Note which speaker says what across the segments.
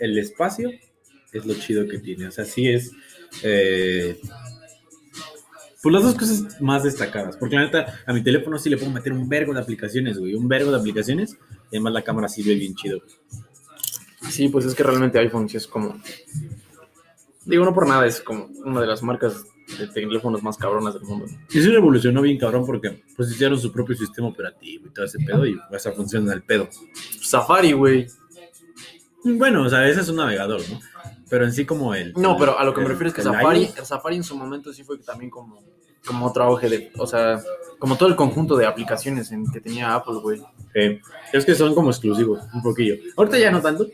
Speaker 1: el espacio es lo chido que tiene. O sea, sí es. eh, pues las dos cosas más destacadas. Porque la neta, a mi teléfono sí le puedo meter un vergo de aplicaciones, güey. Un vergo de aplicaciones. Y además la cámara sí ve bien chido.
Speaker 2: Sí, pues es que realmente iPhone sí es como. Digo, no por nada, es como una de las marcas de teléfonos más cabronas del mundo. ¿no?
Speaker 1: Y sí revolucionó bien cabrón porque pues hicieron su propio sistema operativo y todo ese pedo y esa funciona el pedo.
Speaker 2: Safari, güey.
Speaker 1: Bueno, o sea, ese es un navegador, ¿no? Pero en sí como el...
Speaker 2: No, pero a lo que me refiero es que Safari,
Speaker 1: iOS.
Speaker 2: Safari en su momento sí fue también como, como otro auge de, o sea, como todo el conjunto de aplicaciones en que tenía Apple, güey.
Speaker 1: Eh, es que son como exclusivos, un poquillo. Ahorita ya no tanto,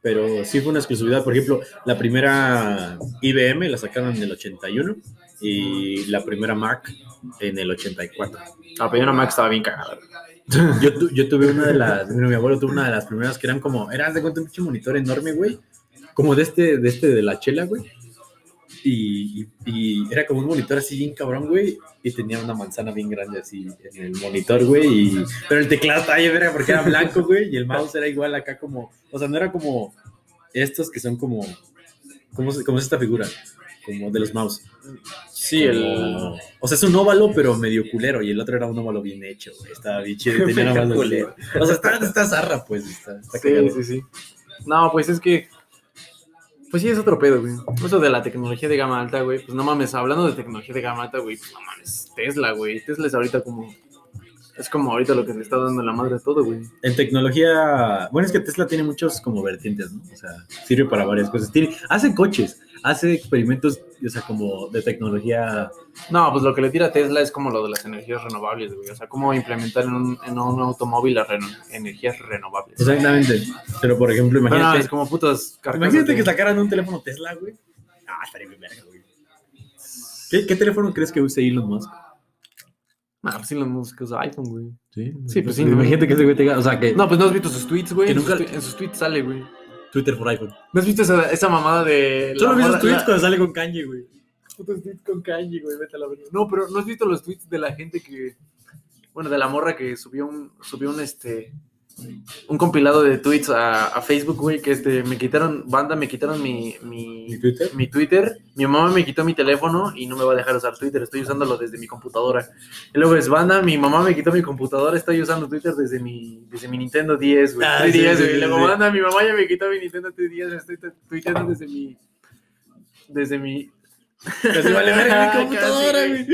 Speaker 1: pero sí fue una exclusividad. Por ejemplo, la primera IBM la sacaron en el 81 y la primera Mac en el 84.
Speaker 2: La primera Mac estaba bien cagada.
Speaker 1: Yo, tu- yo tuve una de las, mi abuelo tuvo una de las primeras que eran como, era, haz de cuenta, un pinche monitor enorme, güey, como de este, de este de la chela, güey. Y, y- y era como un monitor así bien cabrón, güey, y tenía una manzana bien grande así en el monitor, güey, y, pero el teclado estaba bien verga porque era blanco, güey, y el mouse era igual acá como, o sea, no era como estos que son como, ¿cómo, cómo es esta figura? Como de los mouse.
Speaker 2: Sí, el...
Speaker 1: Como- O sea, es un óvalo, pero medio culero. Y el otro era un óvalo bien hecho, güey. Estaba bien chido. Tenía más
Speaker 2: Culero.
Speaker 1: O sea, está, está zarra, pues. Está, está
Speaker 2: Sí,
Speaker 1: cagado.
Speaker 2: sí, sí. No, pues es que. Pues sí, es otro pedo, güey. Eso de la tecnología de gama alta, güey. Pues no mames, hablando de tecnología de gama alta, güey. Pues no mames, Tesla, güey. Tesla es ahorita como. Es como ahorita lo que le está dando la madre a todo, güey.
Speaker 1: En tecnología. Bueno, es que Tesla tiene muchos como vertientes, ¿no? O sea, sirve para varias cosas. Tiene, hace coches, hace experimentos, o sea, como de tecnología.
Speaker 2: No, pues lo que le tira a Tesla es como lo de las energías renovables, güey. O sea, cómo implementar en un, en un automóvil las reno- energías renovables.
Speaker 1: Exactamente. Pero, por ejemplo,
Speaker 2: Pero no,
Speaker 1: imagínate.
Speaker 2: es como putas
Speaker 1: imagínate
Speaker 2: de-
Speaker 1: que sacaran un teléfono Tesla, güey. Ah, estaría bien verga, güey. ¿Qué, ¿Qué teléfono crees que use Elon Musk?
Speaker 2: Ah, pues los músicos de iPhone, güey.
Speaker 1: Sí,
Speaker 2: Sí, pues sí,
Speaker 1: Imagínate que ese güey tenga. O sea, que
Speaker 2: No, pues no has visto sus tweets, güey.
Speaker 1: Que nunca-
Speaker 2: en sus tweets sale, güey.
Speaker 1: Twitter por iPhone.
Speaker 2: ¿No has visto esa, esa mamada de.
Speaker 1: Solo vi esos
Speaker 2: morra-
Speaker 1: tweets
Speaker 2: la-
Speaker 1: cuando sale con Kanye, güey.
Speaker 2: putos tweets con Kanye, güey, vete a la verga. No, pero ¿no has visto los tweets de la gente que. Bueno, de la morra que subió un. Subió un este. Un compilado de tweets a, a Facebook, güey, que este. Me quitaron. Banda, me quitaron mi. Mi,
Speaker 1: ¿Mi Twitter?
Speaker 2: mi Twitter. Mi mamá me quitó mi teléfono y no me va a dejar usar Twitter. Estoy usándolo desde mi computadora. Y luego es banda, mi mamá me quitó mi computadora. Estoy usando Twitter desde mi, desde mi Nintendo 10, güey.
Speaker 1: Ah,
Speaker 2: 3DS,
Speaker 1: sí,
Speaker 2: güey. Luego
Speaker 1: sí.
Speaker 2: banda, mi mamá ya me quitó mi Nintendo 3DS. Estoy tu- tuiteando desde mi. Desde mi.
Speaker 1: Casi vale verga mi computadora, güey.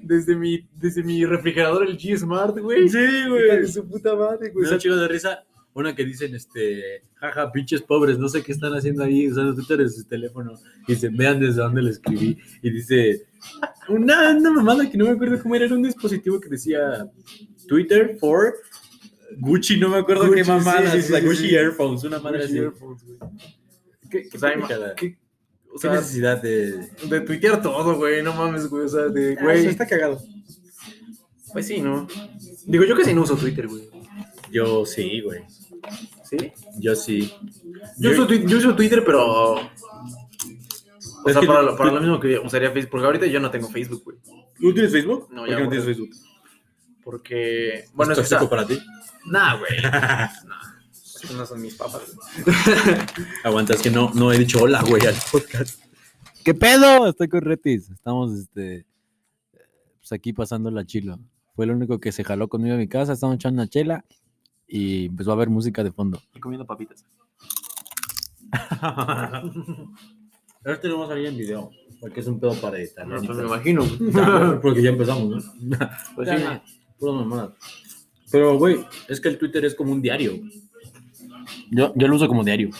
Speaker 2: Desde mi, desde mi refrigerador, el G Smart, güey.
Speaker 1: Sí, güey.
Speaker 2: de su puta madre, güey.
Speaker 1: Me da un chico de risa. Una que dicen, este, jaja, pinches pobres, no sé qué están haciendo ahí usando Twitter en su teléfono. Y dicen, vean desde dónde lo escribí. Y dice, una, una mamada que no me acuerdo cómo era, era un dispositivo que decía Twitter for Gucci, no me acuerdo
Speaker 2: Gucci,
Speaker 1: qué mamada,
Speaker 2: sí, sí, sí,
Speaker 1: Gucci
Speaker 2: sí.
Speaker 1: Earphones, una madre
Speaker 2: Gucci
Speaker 1: así.
Speaker 2: Güey.
Speaker 1: ¿Qué, qué
Speaker 2: O sea? ¿qué, o
Speaker 1: ¿Qué necesidad de...?
Speaker 2: de tuitear todo, güey. No mames, güey. O sea, de,
Speaker 1: Ah,
Speaker 2: güey.
Speaker 1: eso está cagado.
Speaker 2: Pues sí, ¿no? Digo, yo casi no uso Twitter, güey.
Speaker 1: Yo sí, güey.
Speaker 2: ¿Sí?
Speaker 1: Yo sí.
Speaker 2: Yo, uso, Twi- yo uso Twitter, pero. O
Speaker 1: Es
Speaker 2: sea,
Speaker 1: que
Speaker 2: para,
Speaker 1: tú-
Speaker 2: lo, para
Speaker 1: tú-
Speaker 2: lo mismo que usaría Facebook. Porque ahorita yo no tengo Facebook, güey.
Speaker 1: ¿Tú tienes Facebook?
Speaker 2: No,
Speaker 1: ¿Por
Speaker 2: ya
Speaker 1: qué no tienes Facebook?
Speaker 2: Porque. Bueno,
Speaker 1: ¿Es
Speaker 2: es que
Speaker 1: tóxico
Speaker 2: está-
Speaker 1: para ti?
Speaker 2: Nah, güey. Nah. Estos no son mis papas, güey.
Speaker 1: Aguanta, es que no, no he dicho hola, güey, al podcast.
Speaker 3: ¿Qué pedo? Estoy con Retis. Estamos este, pues aquí pasando la chilo. Fue el único que se jaló conmigo a mi casa. Estamos echando una chela y empezó a haber música de fondo.
Speaker 2: Estoy comiendo papitas.
Speaker 1: Ahora tenemos salir en video, porque es un pedo para editar.
Speaker 2: No,
Speaker 1: la
Speaker 2: pues me imagino,
Speaker 1: porque ya empezamos, ¿no?
Speaker 2: Pues
Speaker 1: Ya,
Speaker 2: sí.
Speaker 1: pura mamada. Pero, güey, es que el Twitter es como un diario. Yo, yo lo uso como diario.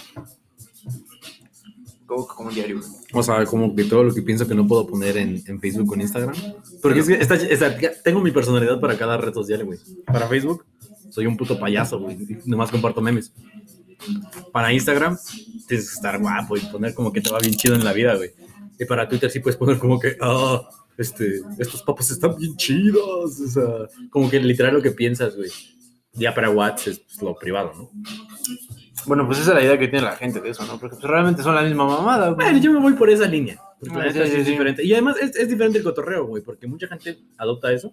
Speaker 2: Como, como diario.
Speaker 1: O sea, como que todo lo que pienso que no puedo poner en, en Facebook o en Instagram. Porque es que esta- esta- tengo mi personalidad para cada red social, güey. Para Facebook, soy un puto payaso, güey. Nomás comparto memes. Para Instagram, tienes que estar guapo y poner como que te va bien chido en la vida, güey. Y para Twitter sí puedes poner como que, ah, este, estos papas están bien chidos. O sea, como que literal lo que piensas, güey. Ya para WhatsApp es pues, lo privado, ¿no?
Speaker 2: Bueno, pues esa es la idea que tiene la gente de eso, ¿no? Porque pues, realmente son la misma mamada, güey.
Speaker 1: Bueno, yo me voy por esa línea. Porque
Speaker 2: Ah, sí,
Speaker 1: sí es
Speaker 2: sí.
Speaker 1: diferente. Y además es, es diferente el cotorreo, güey, porque mucha gente adopta eso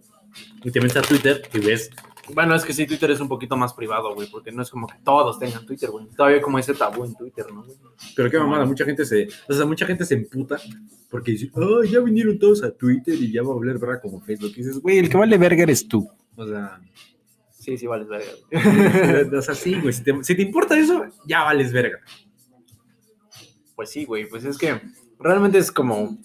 Speaker 1: y te metes a Twitter y ves
Speaker 2: Bueno, es que sí, Twitter es un poquito más privado, güey, porque no es como que todos tengan Twitter, güey. Todavía como ese tabú en Twitter, ¿no? güey?
Speaker 1: Pero qué mamada, mucha gente se, o sea, mucha gente se emputa porque dice, oh, ya vinieron todos a Twitter y ya va a volver verga como Facebook. Y dices, Güey,
Speaker 3: el que vale verga eres tú.
Speaker 1: o sea,
Speaker 2: Sí, sí, vales verga.
Speaker 1: o sea, sí, güey, si te, si te importa eso, ya vales verga.
Speaker 2: Pues sí, güey, pues es que realmente es como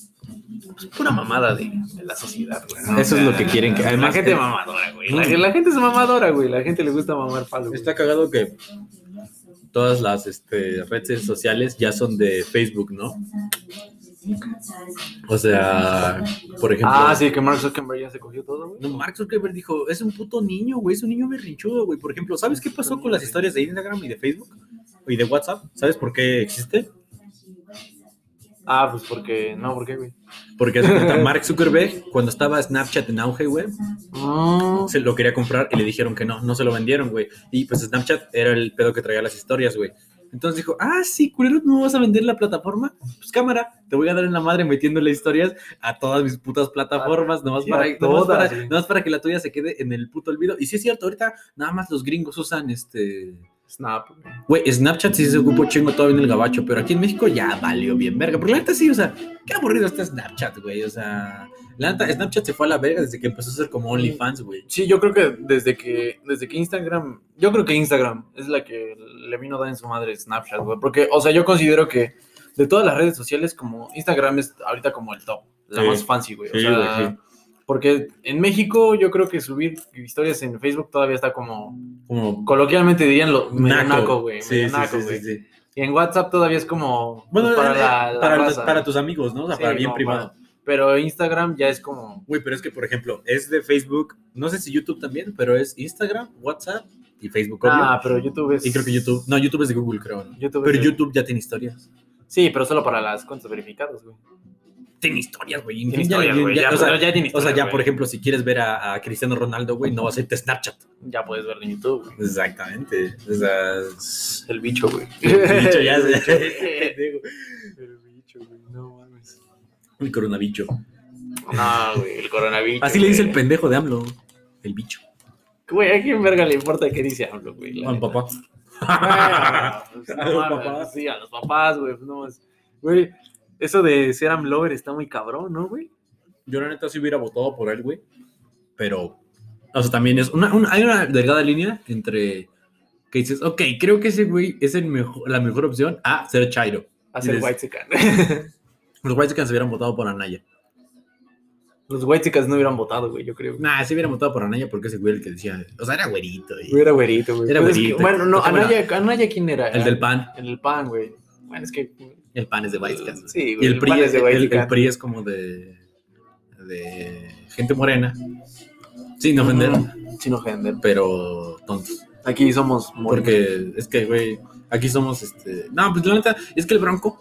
Speaker 2: pues, pura mamada de, de la sociedad, güey. ¿no?
Speaker 3: Eso es lo que quieren que-
Speaker 2: la gente
Speaker 3: que-
Speaker 2: mamadora, güey. La, la gente es mamadora, güey. La gente le gusta mamar palo, güey.
Speaker 1: Está cagado que todas las este, redes sociales ya son de Facebook, ¿no? O sea, por ejemplo.
Speaker 2: Ah, sí, que Mark Zuckerberg ya se cogió todo, güey.
Speaker 1: No, Mark Zuckerberg dijo, es un puto niño, güey, es un niño berrinchudo, güey. Por ejemplo, ¿sabes qué pasó con las historias de Instagram y de Facebook? Y de WhatsApp, ¿sabes por qué existe?
Speaker 2: Ah, pues porque, no, ¿por qué, güey?
Speaker 1: Porque cuenta, Mark Zuckerberg, cuando estaba Snapchat en auge, güey,
Speaker 2: Mm,
Speaker 1: se lo quería comprar y le dijeron que no, no se lo vendieron, güey. Y pues Snapchat era el pedo que traía las historias, güey. Entonces dijo, ah, sí, culero, ¿no vas a vender la plataforma? Pues cámara, te voy a dar en la madre metiéndole historias a todas mis putas plataformas, nomás,
Speaker 2: Sí,
Speaker 1: para,
Speaker 2: a
Speaker 1: nomás,
Speaker 2: todas,
Speaker 1: para,
Speaker 2: güey.
Speaker 1: nomás para que la tuya se quede en el puto olvido. Y sí es cierto, ahorita nada más los gringos usan este...
Speaker 2: Snap.
Speaker 1: Güey, Snapchat sí se ocupó chingo todavía en el gabacho, pero aquí en México ya valió bien verga. Porque la neta sí, o sea, qué aburrido está Snapchat, güey. O sea, la neta, Snapchat se fue a la verga desde que empezó a ser como OnlyFans, güey.
Speaker 2: Sí, yo creo que desde que desde que Instagram, yo creo que Instagram es la que le vino a dar en su madre Snapchat, güey, porque o sea, yo considero que de todas las redes sociales como Instagram es ahorita como el top, la
Speaker 1: Sí.
Speaker 2: más fancy, güey, o
Speaker 1: Sí,
Speaker 2: sea,
Speaker 1: güey, sí.
Speaker 2: porque en México yo creo que subir historias en Facebook todavía está como
Speaker 1: Como
Speaker 2: coloquialmente dirían lo medio
Speaker 1: naco,
Speaker 2: güey,
Speaker 1: Sí,
Speaker 2: medio naco, güey. Y en WhatsApp todavía es como
Speaker 1: Bueno,
Speaker 2: pues, para
Speaker 1: eh,
Speaker 2: la, la
Speaker 1: para,
Speaker 2: raza,
Speaker 1: para tus amigos, ¿no? O sea, para bien
Speaker 2: como
Speaker 1: privado.
Speaker 2: para- pero Instagram ya es como
Speaker 1: Güey, pero es que, por ejemplo, es de Facebook, no sé si YouTube también, pero es Instagram, WhatsApp y Facebook, obvio.
Speaker 2: Ah, pero YouTube es
Speaker 1: y creo que YouTube, no, YouTube es de Google, creo. ¿no?
Speaker 2: YouTube
Speaker 1: Pero
Speaker 2: es
Speaker 1: YouTube ya tiene historias.
Speaker 2: Sí, pero solo para las cuentas verificadas, güey.
Speaker 1: Tiene historias, güey.
Speaker 2: Tiene
Speaker 1: Ya-
Speaker 2: historias,
Speaker 1: ya-
Speaker 2: güey,
Speaker 1: ya-
Speaker 2: ya,
Speaker 1: o sea,
Speaker 2: ya tiene
Speaker 1: o sea, ya, por ejemplo, si quieres ver a, a Cristiano Ronaldo, güey, no vas a irte a Snapchat.
Speaker 2: Ya puedes verlo en YouTube, güey.
Speaker 1: Exactamente. O sea, es-
Speaker 2: El bicho, güey.
Speaker 1: El bicho, ya
Speaker 2: El bicho. Güey. No mames.
Speaker 1: el coronavirus.
Speaker 2: No, güey, el coronavirus.
Speaker 1: Así le dice el pendejo de AMLO. El bicho.
Speaker 2: Güey, ¿a quién verga le importa qué dice AMLO, güey?
Speaker 1: Al papá.
Speaker 2: Pues,
Speaker 1: A los
Speaker 2: mames,
Speaker 1: papás.
Speaker 2: Sí, a los papás, güey. pues, No. Güey, eso de ser AMLover está muy cabrón, ¿no, güey?
Speaker 1: Yo la neta sí hubiera votado por él, güey. Pero, o sea, también es una, una- hay una delgada línea entre que dices, ok, creo que ese güey es el mejor, la mejor opción a ser Chairo.
Speaker 2: Hacer
Speaker 1: Dices-
Speaker 2: white.
Speaker 1: Los White se hubieran votado por Anaya.
Speaker 2: Los white chicas no hubieran votado, güey, yo creo.
Speaker 1: Nah, se hubieran votado por Anaya porque ese güey el que decía, o sea, era güerito. y-
Speaker 2: Era güerito, güey.
Speaker 1: Era
Speaker 2: Pero es que-
Speaker 1: güerito.
Speaker 2: bueno, no, Anaya, Anaya, ¿quién era?
Speaker 1: el del PAN.
Speaker 2: El del pan, güey. Bueno, es que.
Speaker 1: El PAN es de White
Speaker 2: Sí,
Speaker 1: Y
Speaker 2: güey.
Speaker 1: el PRI, es,
Speaker 2: de
Speaker 1: el-
Speaker 2: white
Speaker 1: el,
Speaker 2: chican.
Speaker 1: PRI es como de, de gente morena. Sin ofender,
Speaker 2: Ujú, Sin ofender.
Speaker 1: pero tontos.
Speaker 2: Aquí somos morenos.
Speaker 1: Porque es que, güey, aquí somos este. No, pues la neta, es que el Bronco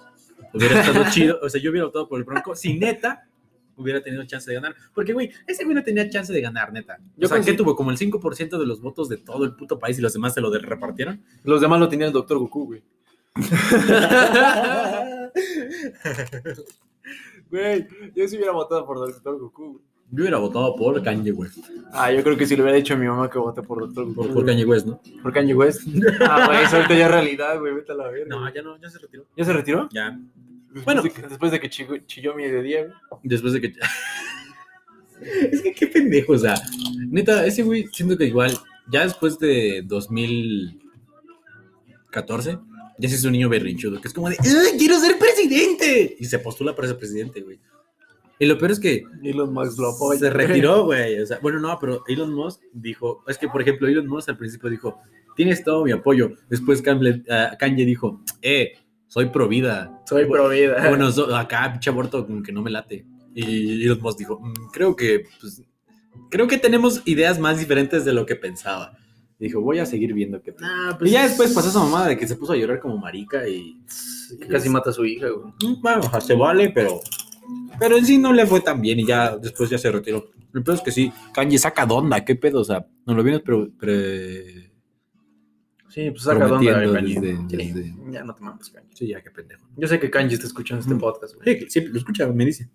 Speaker 1: hubiera estado chido. O sea, yo hubiera votado por el Bronco. Si neta hubiera tenido chance de ganar. Porque, güey, ese güey no tenía chance de ganar, neta.
Speaker 2: Yo
Speaker 1: o sea, que tuvo como el 5% de los votos de todo el puto país y los demás se lo de- repartieron.
Speaker 2: Los demás lo tenía el doctor Goku, güey. Güey, yo sí hubiera votado por doctor Goku, güey.
Speaker 1: Yo hubiera votado por Kanye West.
Speaker 2: Ah, yo creo que si le hubiera dicho a mi mamá que vote por doctor Goku.
Speaker 1: Por. Kanye West, ¿no?
Speaker 2: Por Kanye West. Ah, güey, eso ahorita ya es realidad, güey. Vete a la verga.
Speaker 1: No, ya no, ya se retiró.
Speaker 2: ¿Ya se retiró?
Speaker 1: Ya.
Speaker 2: Después
Speaker 1: Bueno.
Speaker 2: de que- después de que chilló, chilló mi de día, güey.
Speaker 1: Después de que. es que qué pendejo, o sea. Neta, ese güey, siento que igual, ya después de 2014, ya se hizo un niño berrinchudo, que es como de, "Ay, quiero ser presidente! Y se postula para ser presidente, güey. Y lo peor es que
Speaker 2: Elon Musk lo apoya.
Speaker 1: se retiró, güey. O sea, bueno, no, pero Elon Musk dijo, es que, por ejemplo, Elon Musk al principio dijo, tienes todo mi apoyo. Después Kanye, ah, Kanye dijo, eh, soy pro vida.
Speaker 2: Soy pro vida.
Speaker 1: Bueno, so- acá, pinche aborto, como que no me late. Y Elon Musk dijo, "Mm, creo que, pues, creo que tenemos ideas más diferentes de lo que pensaba. Dijo, voy a seguir viendo qué tal".
Speaker 2: pues
Speaker 1: y ya después pasó esa mamada de que se puso a llorar como marica y...
Speaker 2: Casi mata a su hija, güey.
Speaker 1: Mm, Bueno, se vale, pero... Pero en sí no le fue tan bien y ya después ya se retiró. El pedo es que sí, Kanye saca de onda, qué pedo, o sea, no lo vienes pero,
Speaker 2: Sí, pues saca dónde
Speaker 1: Prometiendo
Speaker 2: Kanye.
Speaker 1: desde-
Speaker 2: Sí,
Speaker 1: desde-
Speaker 2: Ya no te mames, Kanye.
Speaker 1: Sí, ya, qué pendejo.
Speaker 2: Yo sé que Kanji está escuchando este
Speaker 1: Mm.
Speaker 2: podcast, güey.
Speaker 1: Sí, sí, lo escucha, me dice.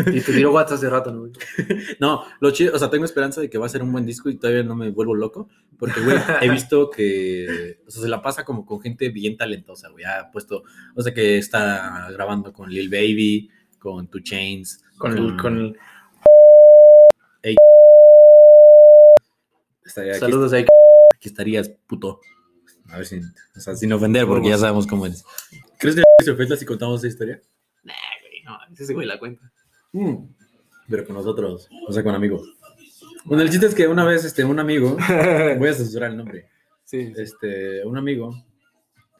Speaker 2: Y te tiró WhatsApp hace rato, ¿no, güey?
Speaker 1: No, lo chido, o sea, tengo esperanza de que va a ser un buen disco y todavía no me vuelvo loco, porque, güey, he visto que, o sea, se la pasa como con gente bien talentosa, güey, ha puesto, o sea, que está grabando con Lil Baby, con Two Chains,
Speaker 2: Con el, con el-
Speaker 1: estaría aquí,
Speaker 2: Saludos ahí.
Speaker 1: aquí estarías, puto. A ver si, o sea, sin ofender, porque ya sabemos cómo eres. ¿Crees que se ofenda si contamos esa historia?
Speaker 2: Nah, güey, no, ese güey la cuenta.
Speaker 1: Mm. Pero con nosotros, o sea, con amigos. Bueno, el chiste es que una vez, este, un amigo, voy a censurar el nombre,
Speaker 2: Sí,
Speaker 1: este, un amigo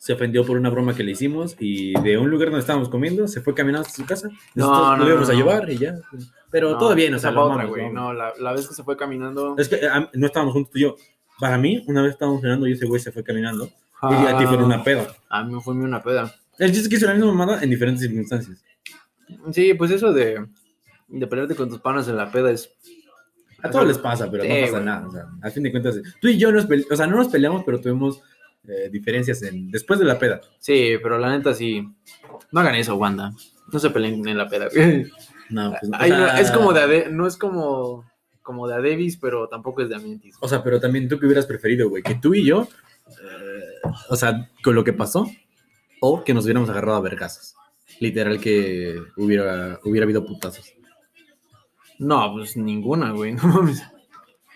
Speaker 1: se ofendió por una broma que le hicimos y de un lugar donde estábamos comiendo se fue caminando hasta su casa.
Speaker 2: No,
Speaker 1: Nosotros
Speaker 2: no,
Speaker 1: lo íbamos
Speaker 2: no,
Speaker 1: a llevar y ya. Pero
Speaker 2: No,
Speaker 1: todo bien, o sea, lo
Speaker 2: otra, güey. No, la, la vez que se fue caminando.
Speaker 1: Es que no estábamos juntos tú y yo. Para mí, una vez estábamos cenando y ese güey se fue caminando y a ti fue una peda.
Speaker 2: A mí me fue una peda.
Speaker 1: El chiste es que hizo la misma mamada en diferentes circunstancias.
Speaker 2: Sí, pues eso de, de pelearte con tus panas en la peda es.
Speaker 1: A todos les pasa, pero
Speaker 2: Sí,
Speaker 1: no pasa nada. O sea, a fin de cuentas, tú y yo nos o sea, no nos peleamos, pero tuvimos eh, diferencias en, después de la peda.
Speaker 2: Sí, pero la neta sí. No hagan eso, Wanda. No se peleen en la peda.
Speaker 1: No, pues, o
Speaker 2: no, es como de no es como como de Adebis, pero tampoco es de Amentis.
Speaker 1: O sea, pero también tú que hubieras preferido, güey, que tú y yo, eh, o sea, con lo que pasó, o que nos hubiéramos agarrado a vergazos. Literal que hubiera, hubiera habido putazos.
Speaker 2: No, pues ninguna, güey. No mames.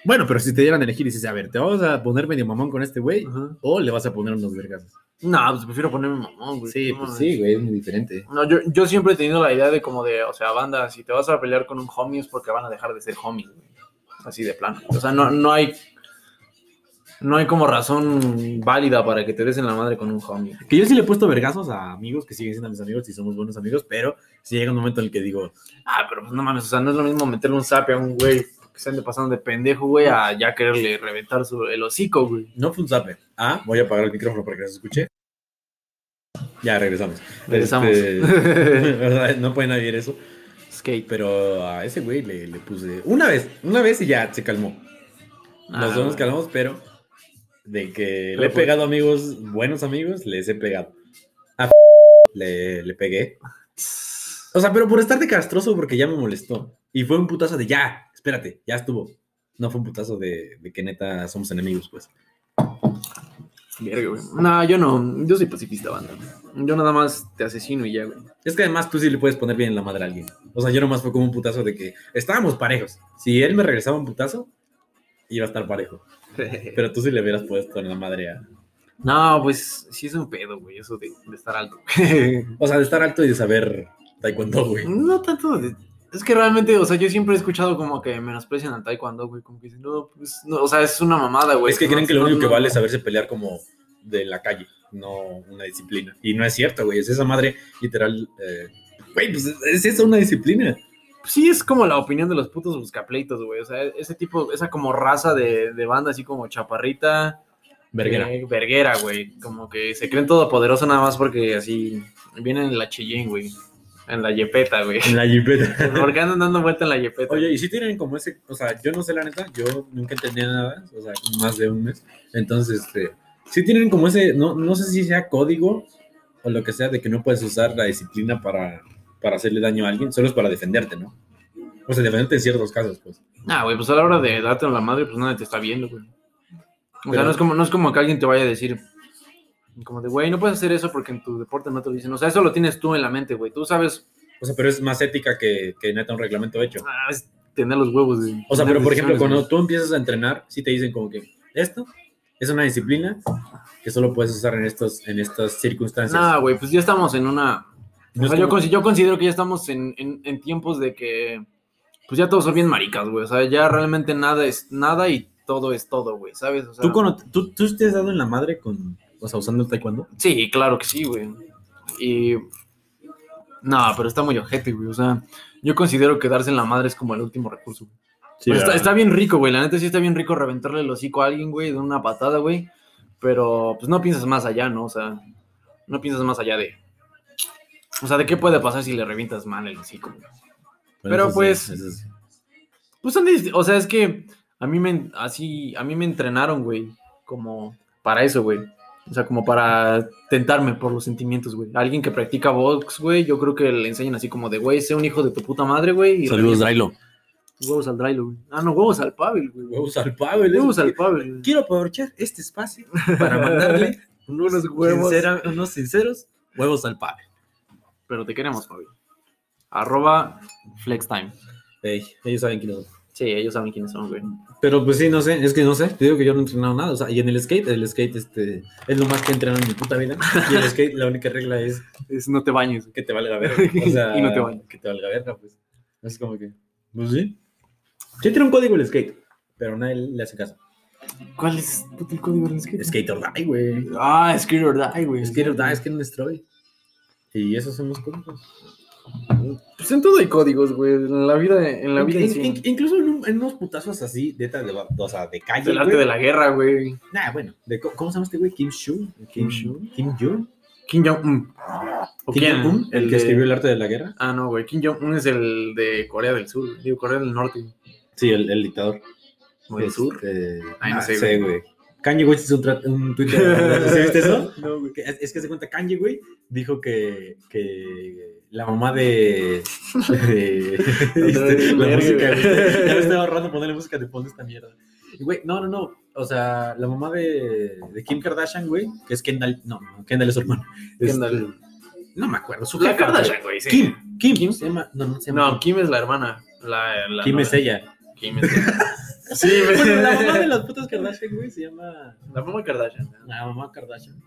Speaker 1: Bueno, pero si te dieran a elegir y dices, a ver, ¿te vas a poner medio mamón con este güey?
Speaker 2: Ajá.
Speaker 1: ¿O le vas a poner unos vergazos?
Speaker 2: No, pues prefiero ponerme mamón, güey.
Speaker 1: Sí,
Speaker 2: No
Speaker 1: pues sí, güey, es muy diferente.
Speaker 2: No, yo, yo siempre he tenido la idea de como de, o sea, banda, si te vas a pelear con un homie es porque van a dejar de ser homies, güey. Así de plano. O sea, no, no hay. No hay como razón válida para que te des en la madre con un homie.
Speaker 1: Que yo sí le he puesto vergazos a amigos que siguen siendo mis amigos y somos buenos amigos, pero si llega un momento en el que digo,
Speaker 2: Ah, pero pues no mames, o sea, no es lo mismo meterle un zape a un güey que se ande pasando de pendejo, güey, a ya quererle reventar su, el hocico, güey.
Speaker 1: no fue un zape. Ah, voy a apagar el micrófono para que se escuche. Ya, regresamos.
Speaker 2: Regresamos.
Speaker 1: Este, no puede nadie ver eso.
Speaker 2: Skate.
Speaker 1: Pero a ese güey le, le puse una vez, una vez y ya se calmó. Nos
Speaker 2: Ah,
Speaker 1: nos calmamos, pero de que
Speaker 2: Pero
Speaker 1: le he
Speaker 2: fue-
Speaker 1: pegado amigos, buenos amigos, les he pegado. A le, le pegué. O sea, pero por estar de castroso porque ya me molestó. Y fue un putazo de ya, espérate, ya estuvo. No fue un putazo de, de que neta somos enemigos, pues.
Speaker 2: Verga, güey. No, yo no. Yo soy pacifista, banda. Yo nada más te asesino y ya, güey.
Speaker 1: Es que además tú sí le puedes poner bien en la madre a alguien. O sea, yo nomás fue como un putazo de que estábamos parejos. Si él me regresaba un putazo, iba a estar parejo. Pero tú sí le hubieras puesto en la madre a...
Speaker 2: No, pues sí es un pedo, güey, eso de, de estar alto.
Speaker 1: O sea, de estar alto y de saber taekwondo, güey.
Speaker 2: no tanto de- Es que realmente, o sea, yo siempre he escuchado como que menosprecian al taekwondo, güey, como que dicen, no, pues, no, o sea, es una mamada, güey.
Speaker 1: es que
Speaker 2: no-
Speaker 1: creen que lo
Speaker 2: no-
Speaker 1: único que vale es saberse pelear como de la calle, no una disciplina. Y no es cierto, güey. Es esa madre literal... eh, Güey, pues es eso una disciplina.
Speaker 2: Sí, es como la opinión de los putos buscapleitos, güey, o sea, ese tipo, esa como raza de, de banda así como chaparrita.
Speaker 1: Verguera.
Speaker 2: eh, verguera, güey, como que se creen todopoderoso nada más porque así vienen en la Cheyenne, güey, en la yepeta, güey.
Speaker 1: En la jipeta.
Speaker 2: Porque andan dando vuelta en la yepeta.
Speaker 1: Oye, y si tienen como ese, o sea, yo no sé la neta, yo nunca entendí nada, o sea, más de un mes. Entonces, este, si tienen como ese, no, no sé si sea código o lo que sea, de que no puedes usar la disciplina para, para hacerle daño a alguien, solo es para defenderte, ¿no? O sea, defenderte en ciertos casos, pues.
Speaker 2: Ah, güey, pues a la hora de darte en la madre, pues nadie te está viendo, güey. O sea, no es, como, no es como que alguien te vaya a decir, como de, güey, no puedes hacer eso porque en tu deporte no te lo dicen. O sea, eso lo tienes tú en la mente, güey. Tú sabes
Speaker 1: O sea, pero es más ética que, que neta un reglamento hecho.
Speaker 2: ah, es tener los huevos. de
Speaker 1: O sea, pero por ejemplo, cuando
Speaker 2: güey.
Speaker 1: tú empiezas a entrenar, sí te dicen como que esto es una disciplina que solo puedes usar en, estos, en estas circunstancias.
Speaker 2: Nah, güey, pues ya estamos en una...
Speaker 1: No
Speaker 2: o sea, yo,
Speaker 1: como-
Speaker 2: consi- yo considero que ya estamos en, en- en tiempos de que, pues ya todos son bien maricas, güey. O sea, ya realmente nada es nada y todo es todo, güey, ¿sabes? O sea,
Speaker 1: ¿Tú, cono- tú, ¿Tú te has dado en la madre con, o sea, usando el taekwondo?
Speaker 2: Sí, claro que sí, güey. Y. No, pero está muy ojete, güey. O sea, yo considero que darse en la madre es como el último recurso. güey.
Speaker 1: Sí,
Speaker 2: Pero está, bien rico, güey. La neta sí está bien rico reventarle el hocico a alguien, güey, de una patada, güey. Pero pues no piensas más allá, ¿no? O sea, no piensas más allá de. O sea, ¿de qué puede pasar si le revientas mal el hocico, güey?
Speaker 1: Bueno,
Speaker 2: pero
Speaker 1: sí,
Speaker 2: pues-
Speaker 1: sí.
Speaker 2: Pues son dist- o sea, es que a mí me así, a mí me entrenaron, güey, como para eso, güey. O sea, como para tentarme por los sentimientos, güey. Alguien que practica box, güey, yo creo que le enseñan así como de, güey, sé un hijo de tu puta madre, güey. y
Speaker 3: Saludos. Drailo.
Speaker 2: Huevos al Drailo, güey. Ah, no, huevos al Pavel, güey.
Speaker 1: Huevos al Pavel.
Speaker 2: Huevos al Pavel. güey.
Speaker 1: Quiero aprovechar este espacio para mandarle
Speaker 2: Unos huevos.
Speaker 1: sincera- unos sinceros huevos al Pavel.
Speaker 2: Pero te queremos, Pavel. Arroba FlexTime.
Speaker 1: Ey, ellos saben quiénes son.
Speaker 2: Sí, ellos saben quiénes son, güey.
Speaker 1: Pero pues sí, no sé, es que no sé, te digo que yo no he entrenado nada, o sea, y en el skate, el skate este, es lo más que he entrenado en mi puta vida, y el skate la única regla es
Speaker 2: Es no te bañes.
Speaker 1: que te valga verga, o sea,
Speaker 2: Y no te bañes.
Speaker 1: que te valga verga, pues, es como que, pues sí, sí tiene un código el skate, pero nadie le hace caso,
Speaker 2: ¿Cuál es el código del skate?
Speaker 1: skate or die, güey,
Speaker 2: Ah, Skate or Die, güey.
Speaker 1: skate or die, es que no destroy, y esos son los códigos.
Speaker 2: Pues en todo hay códigos, güey. En la vida, en la vida en
Speaker 1: In-
Speaker 2: sí.
Speaker 1: in- incluso en, un- en unos putazos así, de, de, o sea, de calle,
Speaker 2: El arte
Speaker 1: güey.
Speaker 2: de la guerra, güey.
Speaker 1: Nah, bueno, de, ¿cómo se llama este güey? Kim Shu,
Speaker 2: Kim Shu.
Speaker 1: Kim Jong,
Speaker 2: Kim Jong-un. ¿O
Speaker 1: Kim? Jong-un, el que
Speaker 2: de-
Speaker 1: escribió el arte de la guerra.
Speaker 2: Ah, no, güey. Kim Jong-un es el de Corea del Sur. Digo, Corea del Norte.
Speaker 1: Sí, el, el dictador.
Speaker 2: ¿O del Sur?
Speaker 1: Este,
Speaker 2: Ay, no
Speaker 1: ah,
Speaker 2: sé,
Speaker 1: güey. Kanye West hizo un, un Twitter. ¿Sí viste eso?
Speaker 2: No, güey.
Speaker 1: Es que se cuenta, Kanye, güey, dijo que, que la mamá de. de este, la música. Ya me estaba ahorrando ponerle música de fondo esta mierda. Y, güey, no, no, no. O sea, la mamá de, de Kim Kardashian, güey, que es Kendall. No, no, Kendall es su hermano.
Speaker 2: Kendall.
Speaker 1: Este, no me acuerdo. Su
Speaker 2: La
Speaker 1: jefa,
Speaker 2: Kardashian, güey. sí.
Speaker 1: Kim, Kim,
Speaker 2: Kim.
Speaker 1: Se llama, no, no se llama.
Speaker 2: No, Kim es la hermana. La, la
Speaker 1: Kim es ella.
Speaker 2: Kim es ella. Sí.
Speaker 1: Bueno, la mamá de las putas Kardashian, güey, se llama.
Speaker 2: La mamá Kardashian.
Speaker 1: La mamá Kardashian.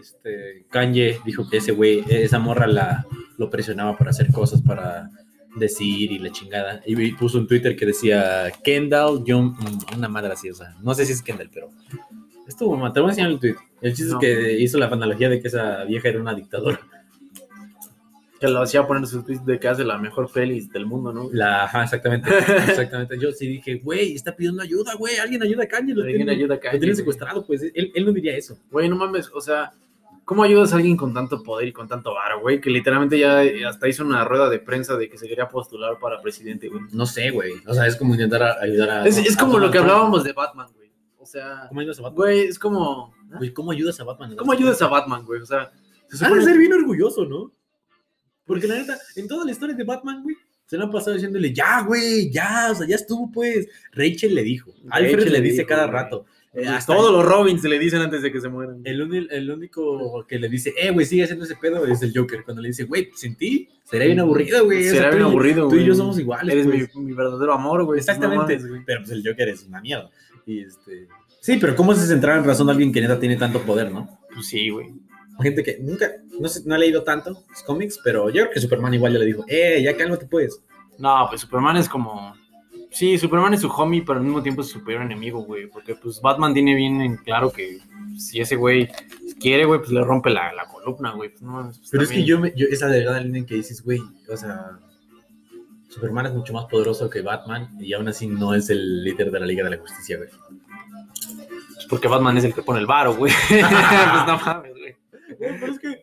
Speaker 1: Este, Kanye dijo que ese güey, esa morra la, lo presionaba para hacer cosas, para decir y la chingada. Y, y puso un Twitter que decía Kendall, Jong, una madre así, o sea, no sé si es Kendall, pero estuvo mamá, te voy a enseñar el tweet. El chiste
Speaker 2: No.
Speaker 1: es que hizo la analogía de que esa vieja era una dictadora.
Speaker 2: Que lo hacía poner sus tweets de que hace la mejor pelis del mundo, ¿no?
Speaker 1: La, ajá, exactamente, exactamente. Yo sí dije, güey, está pidiendo ayuda, güey, alguien ayuda a Kanye, lo
Speaker 2: Alguien
Speaker 1: tienen,
Speaker 2: ayuda a
Speaker 1: lo
Speaker 2: Kanye,
Speaker 1: tienen
Speaker 2: güey.
Speaker 1: secuestrado, pues él, él no diría eso.
Speaker 2: Güey, no mames, o sea, ¿cómo ayudas a alguien con tanto poder y con tanto varo, güey? Que literalmente ya hasta hizo una rueda de prensa de que se quería postular para presidente, güey.
Speaker 1: No sé, güey. O sea, es como intentar ayudar a.
Speaker 2: Es, es
Speaker 1: a
Speaker 2: como lo que hablábamos de Batman, güey. O sea,
Speaker 1: ¿Cómo ayudas a Batman?
Speaker 2: güey, es como...
Speaker 1: Güey, ¿cómo ayudas a Batman?
Speaker 2: ¿Cómo ayudas a Batman, güey? O sea, se
Speaker 1: Ha de
Speaker 2: supone-
Speaker 1: ser bien orgulloso, ¿no? Porque la neta, en toda la historia de Batman, güey, se le han pasado diciéndole, ya, güey, ya, o sea, ya estuvo, pues. Rachel le dijo. Alfred
Speaker 2: Rachel
Speaker 1: le
Speaker 2: le
Speaker 1: dice
Speaker 2: dijo,
Speaker 1: cada
Speaker 2: güey.
Speaker 1: rato. Eh,
Speaker 2: Todos los Robins le dicen antes de que se mueran.
Speaker 1: El, uni- el único que le dice, eh, güey, sigue haciendo ese pedo es el Joker. Cuando le dice, güey, sin ti sería bien aburrido, güey.
Speaker 2: Será
Speaker 1: tú
Speaker 2: bien aburrido,
Speaker 1: Tú
Speaker 2: güey.
Speaker 1: y yo somos iguales.
Speaker 2: Eres
Speaker 1: pues".
Speaker 2: mi, mi verdadero amor, güey.
Speaker 1: Exactamente.
Speaker 2: Güey.
Speaker 1: pero pues el Joker es una mierda. Y este. Sí, pero ¿cómo se centrar en razón a alguien que neta tiene tanto poder, no?
Speaker 2: Pues sí, güey.
Speaker 1: Gente que nunca, no sé, no ha leído tanto los cómics, pero yo creo que Superman igual ya le dijo, eh, ya cálmate pues.
Speaker 2: No, pues Superman es como. Sí, Superman es su homie, pero al mismo tiempo es su peor enemigo, güey. Porque pues Batman tiene bien en claro que si ese güey quiere, güey, pues le rompe la, la columna, güey. Pues, no, pues,
Speaker 1: Pero es que yo, me, yo esa de verdad la línea en que dices, güey, o sea, Superman es mucho más poderoso que Batman y aún así no es el líder de la Liga de la Justicia, güey.
Speaker 2: pues, porque Batman es el que pone el varo, güey. pues no mames, güey.
Speaker 1: Pero es que,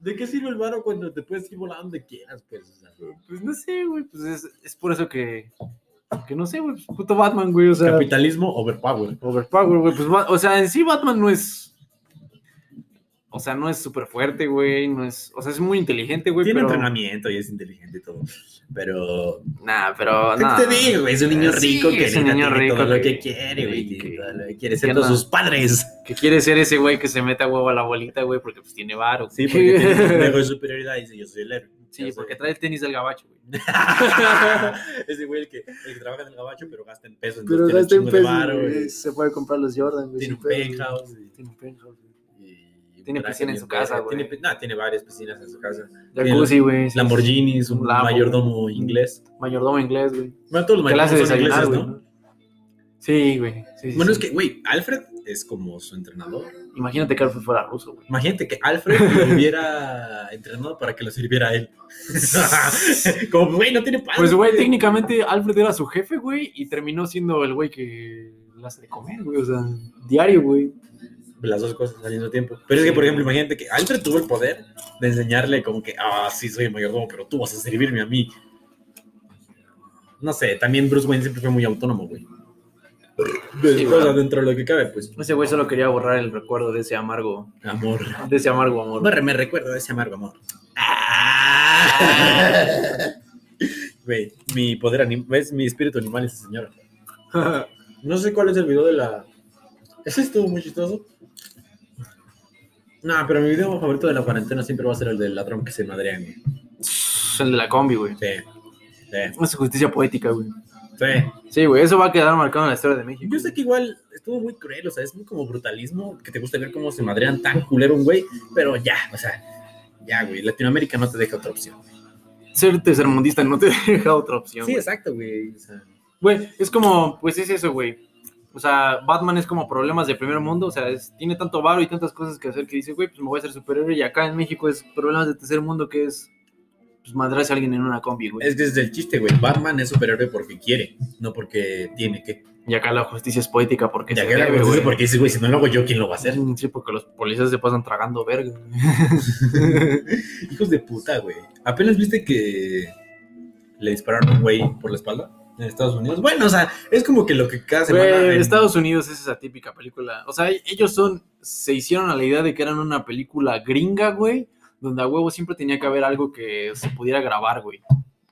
Speaker 1: ¿de qué sirve el varo cuando te puedes ir volando donde quieras, pues? O sea,
Speaker 2: Pues no sé, güey. Pues es, es por eso que. Que no sé, güey. Pues, puto Batman, güey. O sea.
Speaker 1: capitalismo overpower.
Speaker 2: Overpower, güey. Pues, o sea, en sí Batman no es. O sea, no es súper fuerte, güey. No es. O sea, es muy inteligente, güey.
Speaker 1: Tiene
Speaker 2: pero...
Speaker 1: entrenamiento y es inteligente y todo. Pero.
Speaker 2: Nah, pero.
Speaker 1: ¿Qué
Speaker 2: nah.
Speaker 1: te digo, güey? Es un niño
Speaker 2: Sí,
Speaker 1: rico que
Speaker 2: es un niño rico
Speaker 1: todo lo
Speaker 2: que-
Speaker 1: que quiere, güey.
Speaker 2: que-
Speaker 1: que quiere ser
Speaker 2: que
Speaker 1: todos
Speaker 2: no-
Speaker 1: sus padres.
Speaker 2: Que quiere ser ese güey que se mete a huevo a la bolita, güey, porque pues tiene varo.
Speaker 1: Sí, porque tiene un de superioridad y dice, yo soy el héroe.
Speaker 2: Sí, porque trae el tenis del gabacho, güey.
Speaker 1: Ese güey el que, el que trabaja en el gabacho, pero gasta en pesos.
Speaker 2: Pero gasta en pesos. Se puede comprar los Jordan, güey.
Speaker 1: Tiene un penthouse.
Speaker 2: Tiene un penthouse, Tiene piscina en su casa, güey.
Speaker 1: Tiene, tiene varias piscinas en su casa.
Speaker 2: Jacuzzi, güey.
Speaker 1: Lamborghinis, un
Speaker 2: Lambo.
Speaker 1: mayordomo inglés.
Speaker 2: Mayordomo inglés, güey.
Speaker 1: Bueno, todos los mayordomos son ingleses. ¿no?
Speaker 2: Sí, güey. Sí, sí,
Speaker 1: Bueno,
Speaker 2: sí.
Speaker 1: es que, güey, Alfred es como su entrenador.
Speaker 2: Imagínate que Alfred fuera ruso, güey.
Speaker 1: Imagínate que Alfred lo hubiera entrenado para que lo sirviera a él. como, güey, no tiene padre.
Speaker 2: Pues, güey, técnicamente Alfred era su jefe, güey, y terminó siendo el güey que le hace de comer, güey. O sea, diario, güey.
Speaker 1: las dos cosas al mismo tiempo. Pero es que, por ejemplo, imagínate que Alfred tuvo el poder de enseñarle como que, ah, sí, soy el mayordomo, pero tú vas a servirme a mí. No sé, también Bruce Wayne siempre fue muy autónomo, güey. Pues,
Speaker 2: güey.
Speaker 1: o sea, dentro de lo que cabe, pues.
Speaker 2: Ese güey solo quería borrar el recuerdo de ese amargo,
Speaker 1: Amor.
Speaker 2: de ese amargo amor.
Speaker 1: Borre, me recuerdo de ese amargo amor. Ah. Güey, mi poder animal, es mi espíritu animal esa señora. No sé cuál es el video de la. Ese estuvo muy chistoso. No, pero mi video favorito de la cuarentena siempre va a ser el del ladrón que se madrean, güey.
Speaker 2: el de la combi, güey.
Speaker 1: Sí. Sí.
Speaker 2: Es justicia poética, güey.
Speaker 1: Sí.
Speaker 2: Sí, güey, eso va a quedar marcado en la historia de México.
Speaker 1: Yo sé que igual estuvo muy cruel, o sea, es muy como brutalismo, que te gusta ver cómo se madrean tan culero un güey, pero ya, o sea, ya, güey, Latinoamérica no te deja otra opción.
Speaker 2: Ser tercermundista no te deja otra opción.
Speaker 1: Sí,
Speaker 2: güey.
Speaker 1: exacto, güey. O sea,
Speaker 2: Güey, es como, pues es eso, güey. O sea, Batman es como problemas de primer mundo, o sea, es- tiene tanto varo y tantas cosas que hacer que dice, güey, pues me voy a hacer superhéroe y acá en México es problemas de tercer mundo que es, pues madrarse a alguien en una combi, güey.
Speaker 1: es que es el chiste, güey. Batman es superhéroe porque quiere, no porque tiene que.
Speaker 2: Y acá la justicia es poética porque
Speaker 1: Ya
Speaker 2: se
Speaker 1: que la
Speaker 2: debe,
Speaker 1: es
Speaker 2: güey.
Speaker 1: porque dices, güey, si no lo hago yo, ¿quién lo va a hacer?
Speaker 2: Sí, porque los policías se pasan tragando verga. güey.
Speaker 1: Hijos de puta, güey. Apenas viste que le dispararon a un güey por la espalda en Estados Unidos. Bueno, o sea, es como que lo que cada semana.
Speaker 2: Güey,
Speaker 1: en-
Speaker 2: Estados Unidos es esa típica película. O sea, ellos son, se hicieron a la idea de que eran una película gringa, güey, donde a huevo siempre tenía que haber algo que se pudiera grabar, güey.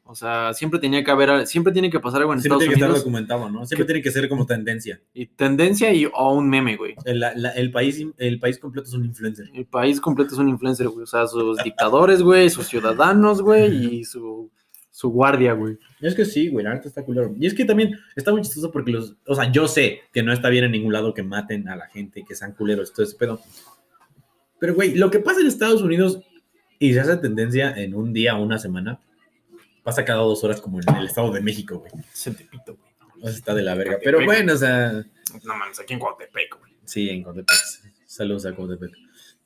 Speaker 2: O sea, siempre tenía que haber, siempre tiene que pasar algo en
Speaker 1: Siempre
Speaker 2: Estados
Speaker 1: tiene que estar
Speaker 2: Unidos.
Speaker 1: documentado, ¿no? Siempre tiene que ser como tendencia.
Speaker 2: Y tendencia y o un meme, güey.
Speaker 1: El, la- el país, el país completo es un influencer.
Speaker 2: El país completo es un influencer, güey. O sea, sus dictadores, güey, sus ciudadanos, güey, y su, su guardia, güey.
Speaker 1: Es que sí, güey, la neta está culero. Y es que también está muy chistoso porque los. O sea, yo sé que no está bien en ningún lado que maten a la gente, que sean culeros, todo ese pedo. Pero, güey, lo que pasa en Estados Unidos y se hace tendencia en un día o una semana, pasa cada dos horas como en el Estado de México, güey.
Speaker 2: Se te pito, güey.
Speaker 1: O sea, está de la verga. Pero bueno, o sea,
Speaker 2: No mames, aquí en Coatepec, güey.
Speaker 1: sí, en Cotepec. Saludos a Cotepec.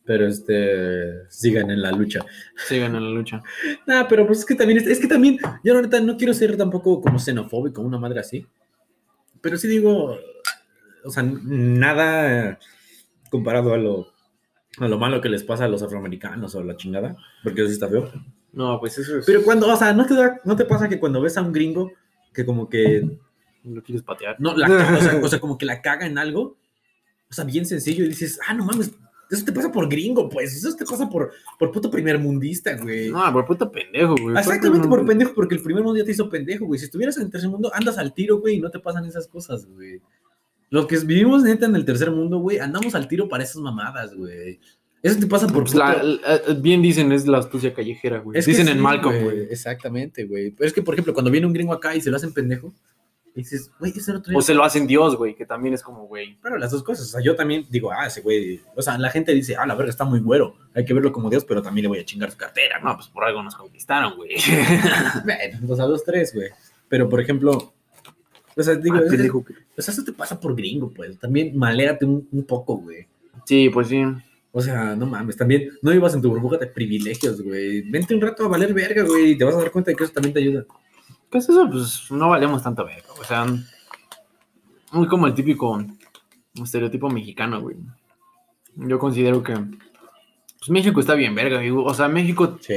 Speaker 1: Pero este, sigan en la lucha.
Speaker 2: Sigan en la lucha.
Speaker 1: Nah, pero pues es que también, es, es que también, yo la neta no quiero ser tampoco como xenofóbico, una madre así. Pero sí digo, o sea, nada comparado a lo, a lo malo que les pasa a los afroamericanos o la chingada, porque eso sí está feo.
Speaker 2: No, pues eso es.
Speaker 1: Pero cuando, o sea, ¿no te, da, no te pasa que cuando ves a un gringo que como que,
Speaker 2: lo quieres patear.
Speaker 1: no, la, o, sea, o sea, como que la caga en algo, o sea, bien sencillo y dices, ah, no mames, eso te pasa por gringo, pues, eso te pasa por, por puto primer mundista, güey.
Speaker 2: No, por puto pendejo, güey.
Speaker 1: Exactamente
Speaker 2: Por-
Speaker 1: por pendejo, porque el primer mundo ya te hizo pendejo, güey. Si estuvieras en el tercer mundo, andas al tiro, güey, y no te pasan esas cosas, güey. Los que vivimos neta en el tercer mundo, güey, andamos al tiro para esas mamadas, güey. Eso te pasa por
Speaker 2: Pues la-
Speaker 1: puto-
Speaker 2: la- bien dicen, es la astucia callejera, güey.
Speaker 1: Es
Speaker 2: dicen
Speaker 1: sí,
Speaker 2: en Malcolm, güey.
Speaker 1: Exactamente, güey. Pero es que, por ejemplo, cuando viene un gringo acá y se lo hacen pendejo, dices, güey, ese otro
Speaker 2: O se lo hacen Dios, güey, que también es como, güey.
Speaker 1: Pero las dos cosas, o sea, yo también digo, ah, ese güey, o sea, la gente dice, ah, la verga está muy güero, hay que verlo como Dios, pero también le voy a chingar su cartera, ¿no?
Speaker 2: Pues por algo nos conquistaron, güey.
Speaker 1: Bueno, dos a dos, tres, güey. Pero, por ejemplo, o sea, digo,
Speaker 2: Ah,
Speaker 1: es-
Speaker 2: pendejo.
Speaker 1: o sea, eso te pasa por gringo, pues. También maléate un, un poco, güey.
Speaker 2: Sí, pues sí.
Speaker 1: O sea, no mames, también no vivas en tu burbuja de privilegios, güey. Vente un rato a valer verga, güey, y te vas a dar cuenta de que eso también te ayuda.
Speaker 2: ¿Qué es eso? Pues no valemos tanto verga. O sea, muy como el típico estereotipo mexicano, güey. Yo considero que pues México está bien verga, digo. O sea, México,
Speaker 1: Sí.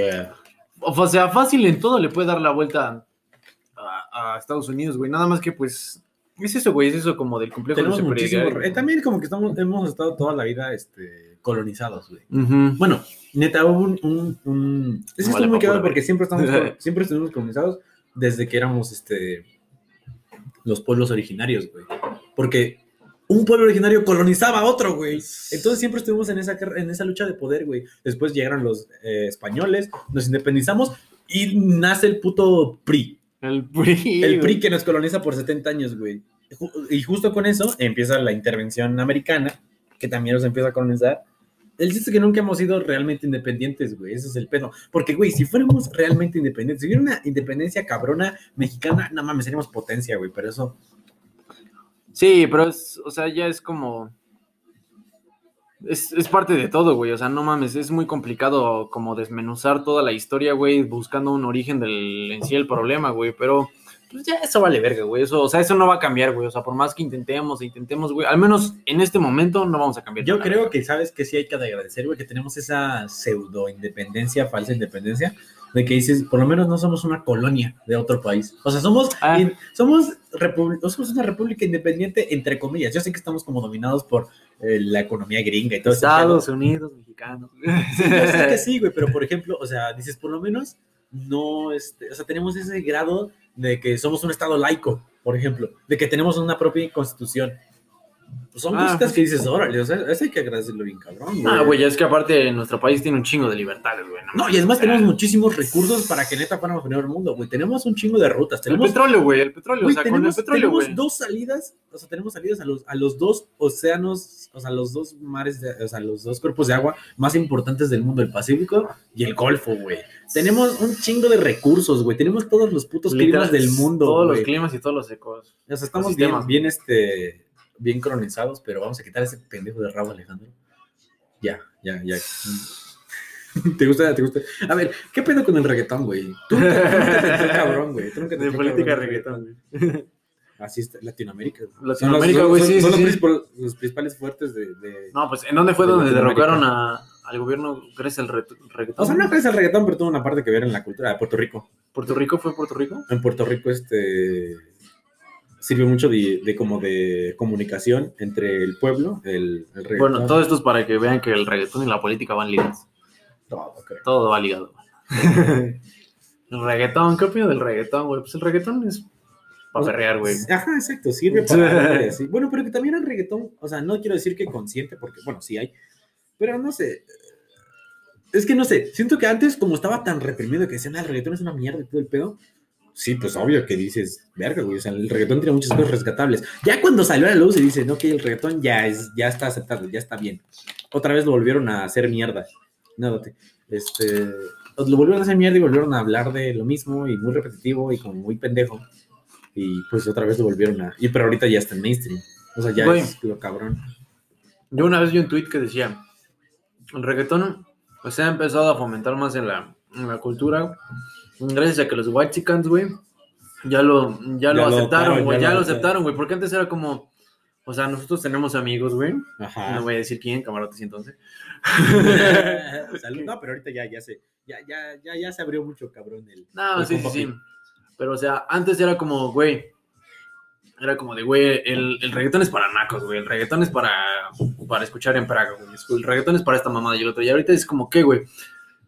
Speaker 2: o sea, fácil en todo le puede dar la vuelta a, a Estados Unidos, güey. Nada más que pues es eso, güey, es eso como del complejo
Speaker 1: Tenemos
Speaker 2: de
Speaker 1: muchísimo. eh, también como que estamos, hemos estado toda la vida este, colonizados, güey. Bueno, neta, hubo un. un, un- Es que estoy muy cagado porque siempre estamos siempre estuvimos colonizados desde que éramos este los pueblos originarios, güey. Porque un pueblo originario colonizaba a otro, güey. Entonces siempre estuvimos en esa, en esa lucha de poder, güey. Después llegaron los eh, españoles, nos independizamos y nace el puto PRI.
Speaker 2: El PRI.
Speaker 1: El PRI que nos coloniza por 70 años, güey. Y justo con eso empieza la intervención americana, que también nos empieza a colonizar. El chiste es que nunca hemos sido realmente independientes, güey. Ese es el pedo. Porque, güey, si fuéramos realmente independientes, si hubiera una independencia cabrona mexicana, no mames, seríamos potencia, güey. Pero eso,
Speaker 2: Sí, pero es, o sea, ya es como. Es, es parte de todo, güey. O sea, no mames, es muy complicado como desmenuzar toda la historia, güey, buscando un origen del en sí el problema, güey. Pero, pues ya eso vale verga, güey. Eso, o sea, eso no va a cambiar, güey. O sea, por más que intentemos e intentemos, güey, al menos en este momento no vamos a cambiar.
Speaker 1: yo creo que, ¿sabes? Que sí hay que agradecer, güey, que tenemos esa pseudo independencia, falsa independencia. De que dices, por lo menos no somos una colonia de otro país. O sea, somos,
Speaker 2: Ah.
Speaker 1: in- somos, una república independiente, entre comillas. Yo sé que estamos como dominados por eh, la economía gringa y todo eso.
Speaker 2: Estados Unidos, mexicanos.
Speaker 1: Sí, yo sé que sí, güey, pero por ejemplo, o sea, dices, por lo menos no, este, o sea, tenemos ese grado de que somos un estado laico, por ejemplo, de que tenemos una propia constitución. Pues son
Speaker 2: Ah.
Speaker 1: cositas que dices, órale, o sea, eso hay que agradecerlo bien cabrón, güey.
Speaker 2: Ah, güey, es que aparte nuestro país tiene un chingo de libertades, güey.
Speaker 1: No, y además tenemos muchísimos recursos para que neta fuéramos primer mundo, güey. Tenemos un chingo de rutas,
Speaker 2: El
Speaker 1: tenemos
Speaker 2: petróleo, güey, el petróleo,
Speaker 1: Güey,
Speaker 2: o sea, con el
Speaker 1: tenemos,
Speaker 2: petróleo,
Speaker 1: tenemos
Speaker 2: güey.
Speaker 1: dos salidas, o sea, tenemos salidas a los, a los dos océanos, o sea, los dos mares, de- o sea, los dos cuerpos de agua más importantes del mundo, el Pacífico y el Golfo, güey. Tenemos un chingo de recursos, güey. Tenemos todos los putos
Speaker 2: Literal,
Speaker 1: climas del mundo,
Speaker 2: Todos
Speaker 1: güey.
Speaker 2: los climas y todos los ecos.
Speaker 1: O sea, estamos bien, bien, este, bien cronizados, pero vamos a quitar ese pendejo de rabo, Alejandro. Ya, ya, ya. ¿Te gusta? ¿Te gusta? A ver, ¿qué pedo con el reggaetón, güey? Tú nunca, te cabrón, güey.
Speaker 2: De política
Speaker 1: cabrón
Speaker 2: reggaetón, güey.
Speaker 1: Así está, Latinoamérica. güey.
Speaker 2: Latinoamérica, güey,
Speaker 1: son-
Speaker 2: sí,
Speaker 1: son
Speaker 2: sí,
Speaker 1: los,
Speaker 2: sí.
Speaker 1: principal- los principales fuertes de, de-
Speaker 2: No, pues, ¿en dónde fue
Speaker 1: De
Speaker 2: donde derrocaron a, al gobierno, crees, el re- reggaetón?
Speaker 1: O sea, no crees el reggaetón, pero tuvo una parte que ver en la cultura de Puerto Rico.
Speaker 2: ¿Puerto Rico fue Puerto Rico?
Speaker 1: En Puerto Rico, este sirvió mucho de, de como de comunicación entre el pueblo, el, el reggaetón.
Speaker 2: Bueno, todo esto es para que vean que el reggaetón y la política van ligados.
Speaker 1: Todo, creo.
Speaker 2: Todo va ligado. el reggaetón, ¿qué opinas del reggaetón, güey? Pues el reggaetón es para
Speaker 1: O sea,
Speaker 2: perrear, güey.
Speaker 1: Ajá, exacto, sirve para así. Bueno, pero que también el reggaetón, o sea, no quiero decir que consciente, porque, bueno, sí hay, pero no sé. Es que no sé, siento que antes, como estaba tan reprimido que decían, ah, el reggaetón es una mierda y todo el pedo. Sí, pues obvio que dices, verga, güey, o sea, el reggaetón tiene muchas cosas rescatables. Ya cuando salió a la luz y dicen, ok, el reggaetón ya, es, ya está aceptado, ya está bien. Otra vez lo volvieron a hacer mierda. No, te- este, lo volvieron a hacer mierda y volvieron a hablar de lo mismo y muy repetitivo y como muy pendejo. Y pues otra vez lo volvieron a. Y pero ahorita ya está en mainstream. O sea, ya es lo cabrón.
Speaker 2: Yo una vez vi un tweet que decía, el reggaetón pues, se ha empezado a fomentar más en la, en la cultura gracias a que los white chickens, güey, ya lo, ya lo
Speaker 1: Ya lo
Speaker 2: aceptaron, güey,
Speaker 1: ya
Speaker 2: ya,
Speaker 1: lo
Speaker 2: aceptaron, güey, porque antes era como, o sea, nosotros tenemos amigos, güey, no voy a decir quién, camarotes y entonces.
Speaker 1: No, pero ahorita ya, ya se. Ya, ya, ya, ya se abrió mucho, cabrón. El,
Speaker 2: no,
Speaker 1: el
Speaker 2: sí, sí, sí, pero o sea, antes era como, güey, era como de, güey, el, el reggaetón es para nacos, güey, el reggaetón es para, para escuchar en Praga, güey, el reggaetón es para esta mamada y el otro, y ahorita es como, ¿qué, güey?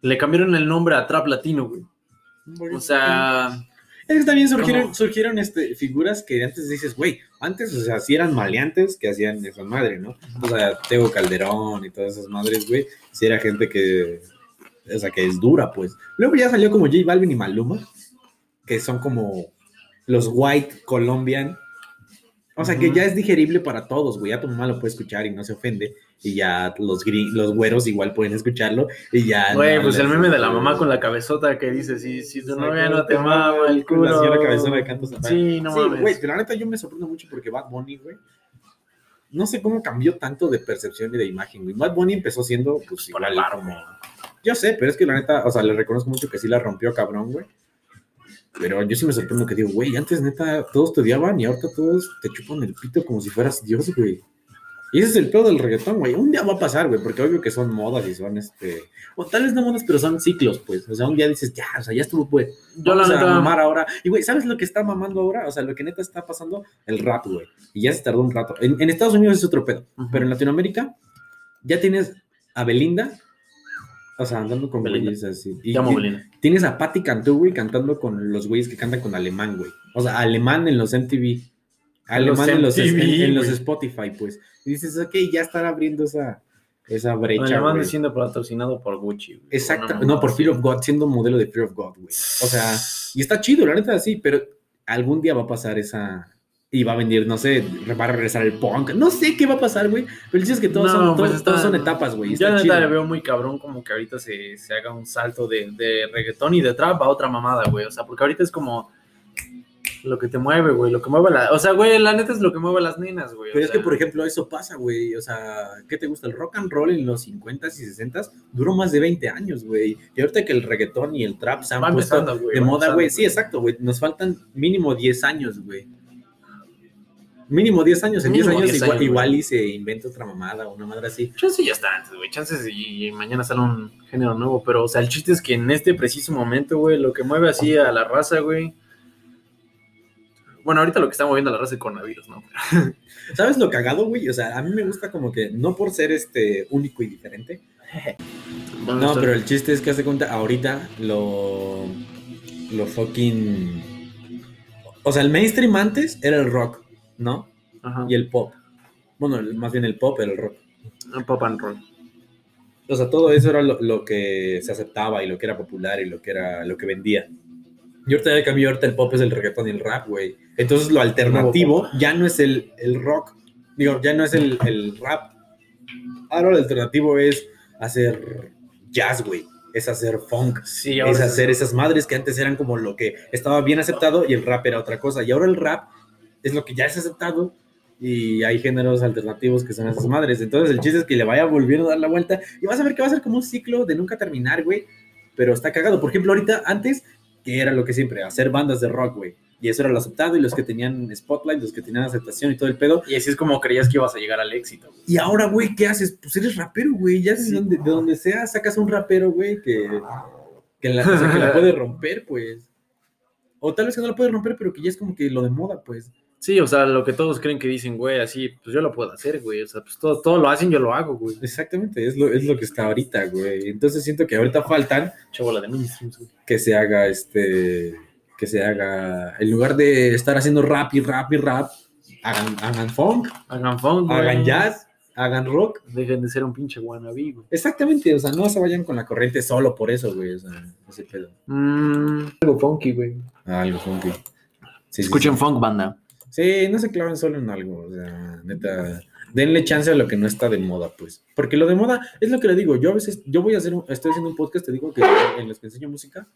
Speaker 2: Le cambiaron el nombre a Trap Latino, güey. O sea,
Speaker 1: Es que también surgieron,
Speaker 2: ¿Cómo?
Speaker 1: surgieron este, figuras que antes dices, güey, antes, o sea, sí eran maleantes que hacían esa madre, ¿no? O sea, Tego Calderón y todas esas madres, güey, sí era gente que, o sea, que es dura, pues. Luego ya salió como J Balvin y Maluma, que son como los white Colombian. O sea, que ya es digerible para todos, güey. Ya tu mamá lo puede escuchar y no se ofende. Y ya los, gri- los güeros igual pueden escucharlo. Y ya.
Speaker 2: güey,
Speaker 1: no
Speaker 2: pues el meme de la mamá con la cabezota que dice, si, si tu novia no te mama el culo.
Speaker 1: La señora cabezona de canto se
Speaker 2: Sí, no
Speaker 1: sí,
Speaker 2: mames.
Speaker 1: güey, pero la neta yo me sorprendo mucho porque Bad Bunny, güey, no sé cómo cambió tanto de percepción y de imagen, güey. Bad Bunny empezó siendo, pues,
Speaker 2: Por
Speaker 1: igual como... Yo sé, pero es que la neta, o sea, le reconozco mucho que sí la rompió cabrón, güey. Pero yo sí me sorprendo que digo, güey, antes neta todos te odiaban y ahorita todos te chupan el pito como si fueras Dios, güey. Y ese es el pedo del reggaetón, güey. Un día va a pasar, güey, porque obvio que son modas y son este. O tal vez no modas, pero son ciclos, pues. O sea, un día dices, ya, o sea, ya estuvo, pues.
Speaker 2: Yo la
Speaker 1: a mamar ahora. Y, güey, ¿sabes lo que está mamando ahora? O sea, lo que neta está pasando, el rap, güey. Y ya se tardó un rato. En, en Estados Unidos es otro pedo. Pero en Latinoamérica ya tienes a Belinda. O sea, andando con
Speaker 2: Belinda.
Speaker 1: así. Y,
Speaker 2: Te amo,
Speaker 1: y
Speaker 2: Belinda.
Speaker 1: tienes a Patti Cantú, güey, cantando con los güeyes que cantan con alemán, güey. O sea, alemán en los MTV. Alemán en los,
Speaker 2: MTV,
Speaker 1: en- en los. Spotify, pues. Y dices, ok, ya están abriendo esa, esa brecha.
Speaker 2: Alemán
Speaker 1: güey.
Speaker 2: siendo patrocinado por Gucci. güey.
Speaker 1: Exacto, no, por Fear of God, siendo modelo de Fear of God, güey. O sea, y está chido, la neta, sí, pero algún día va a pasar esa. Y va a venir, no sé, va a regresar el punk. No sé qué va a pasar, güey. Pero el es que todos,
Speaker 2: No,
Speaker 1: son,
Speaker 2: pues
Speaker 1: todos,
Speaker 2: está-
Speaker 1: todos son etapas, güey. y
Speaker 2: Yo
Speaker 1: Está
Speaker 2: la neta le veo muy cabrón como que ahorita se, se haga un salto de, de reggaetón y de trap a otra mamada, güey. O sea, porque ahorita es como lo que te mueve, güey. Lo que mueve la... O sea, güey, la neta es lo que mueve a las nenas, güey. o
Speaker 1: Pero es que, por ejemplo, eso pasa, güey. O sea, ¿qué te gusta? El rock and roll en los 50s y 60s duró más de 20 años, güey. Y ahorita que el reggaetón y el trap se han puesto
Speaker 2: güey.
Speaker 1: de moda, güey. Sí, exacto, güey. Nos faltan mínimo 10 años, güey. Mínimo 10 años. En 10
Speaker 2: Mínimo
Speaker 1: años,
Speaker 2: 10
Speaker 1: igual,
Speaker 2: años,
Speaker 1: igual y se inventa otra mamada, una madre así.
Speaker 2: Chances ya está antes, güey. Chances y, y mañana sale un género nuevo. Pero, o sea, el chiste es que en este preciso momento, güey, lo que mueve así a la raza, güey. Bueno, ahorita lo que está moviendo la raza es el coronavirus, ¿no?
Speaker 1: ¿Sabes lo cagado, güey? O sea, a mí me gusta como que, no por ser este único y diferente. No, pero el chiste es que hace cuenta, ahorita lo. Lo fucking. O sea, el mainstream antes era el rock, ¿no?
Speaker 2: Ajá.
Speaker 1: Y el pop. Bueno, el- más bien el pop era el rock.
Speaker 2: Pop and roll.
Speaker 1: O sea, todo eso era lo, lo que se aceptaba y lo que era popular y lo que era lo que vendía. Y ahorita ya cambió, ahorita el pop es el reggaetón y el rap, güey. Entonces lo alternativo ya no es el, el rock, digo, ya no es el, el rap. Ahora lo alternativo es hacer jazz, güey. Es hacer funk.
Speaker 2: Sí,
Speaker 1: Es hacer esas madres que antes eran como lo que estaba bien aceptado y el rap era otra cosa. Y ahora el rap es lo que ya es aceptado y hay géneros alternativos que son esas madres. Entonces el chiste es que le vaya volviendo a dar la vuelta y vas a ver que va a ser como un ciclo de nunca terminar, güey. Pero está cagado. Por ejemplo, ahorita antes, que era lo que siempre, hacer bandas de rock, güey. Y eso era lo aceptado y los que tenían spotlight, los que tenían aceptación y todo el pedo.
Speaker 2: Y así es como creías que ibas a llegar al éxito. güey.
Speaker 1: Y ahora, güey, ¿qué haces? Pues eres rapero, güey. Ya de, donde, de donde sea sacas un rapero, güey, que, que, la, o sea, que la puede romper, pues. O tal vez que no la puede romper, pero que ya es como que lo de moda, pues.
Speaker 2: Sí, o sea, lo que todos creen que dicen, güey, así, pues yo lo puedo hacer, güey. O sea, pues todo, todo lo hacen, yo lo hago, güey.
Speaker 1: Exactamente, es lo, es lo que está ahorita, güey. Entonces siento que ahorita faltan
Speaker 2: Chabola de mainstreams, güey.
Speaker 1: que se haga este. Que se haga. En lugar de estar haciendo rap y rap y rap, hagan, hagan funk,
Speaker 2: Hagan funk, güey.
Speaker 1: hagan jazz, hagan rock.
Speaker 2: Dejen de ser un pinche wannabe, güey.
Speaker 1: Exactamente, o sea, no se vayan con la corriente solo por eso, güey. O sea, ese pedo.
Speaker 2: Mm, algo funky, güey.
Speaker 1: Ah, algo funky. Sí, sí,
Speaker 2: Escuchen
Speaker 1: sí.
Speaker 2: funk, banda.
Speaker 1: Sí, no se claven solo en algo, o sea, neta, denle chance a lo que no está de moda, pues. Porque lo de moda es lo que le digo, yo a veces, yo voy a hacer, un- estoy haciendo un podcast, te digo que en los que enseño música,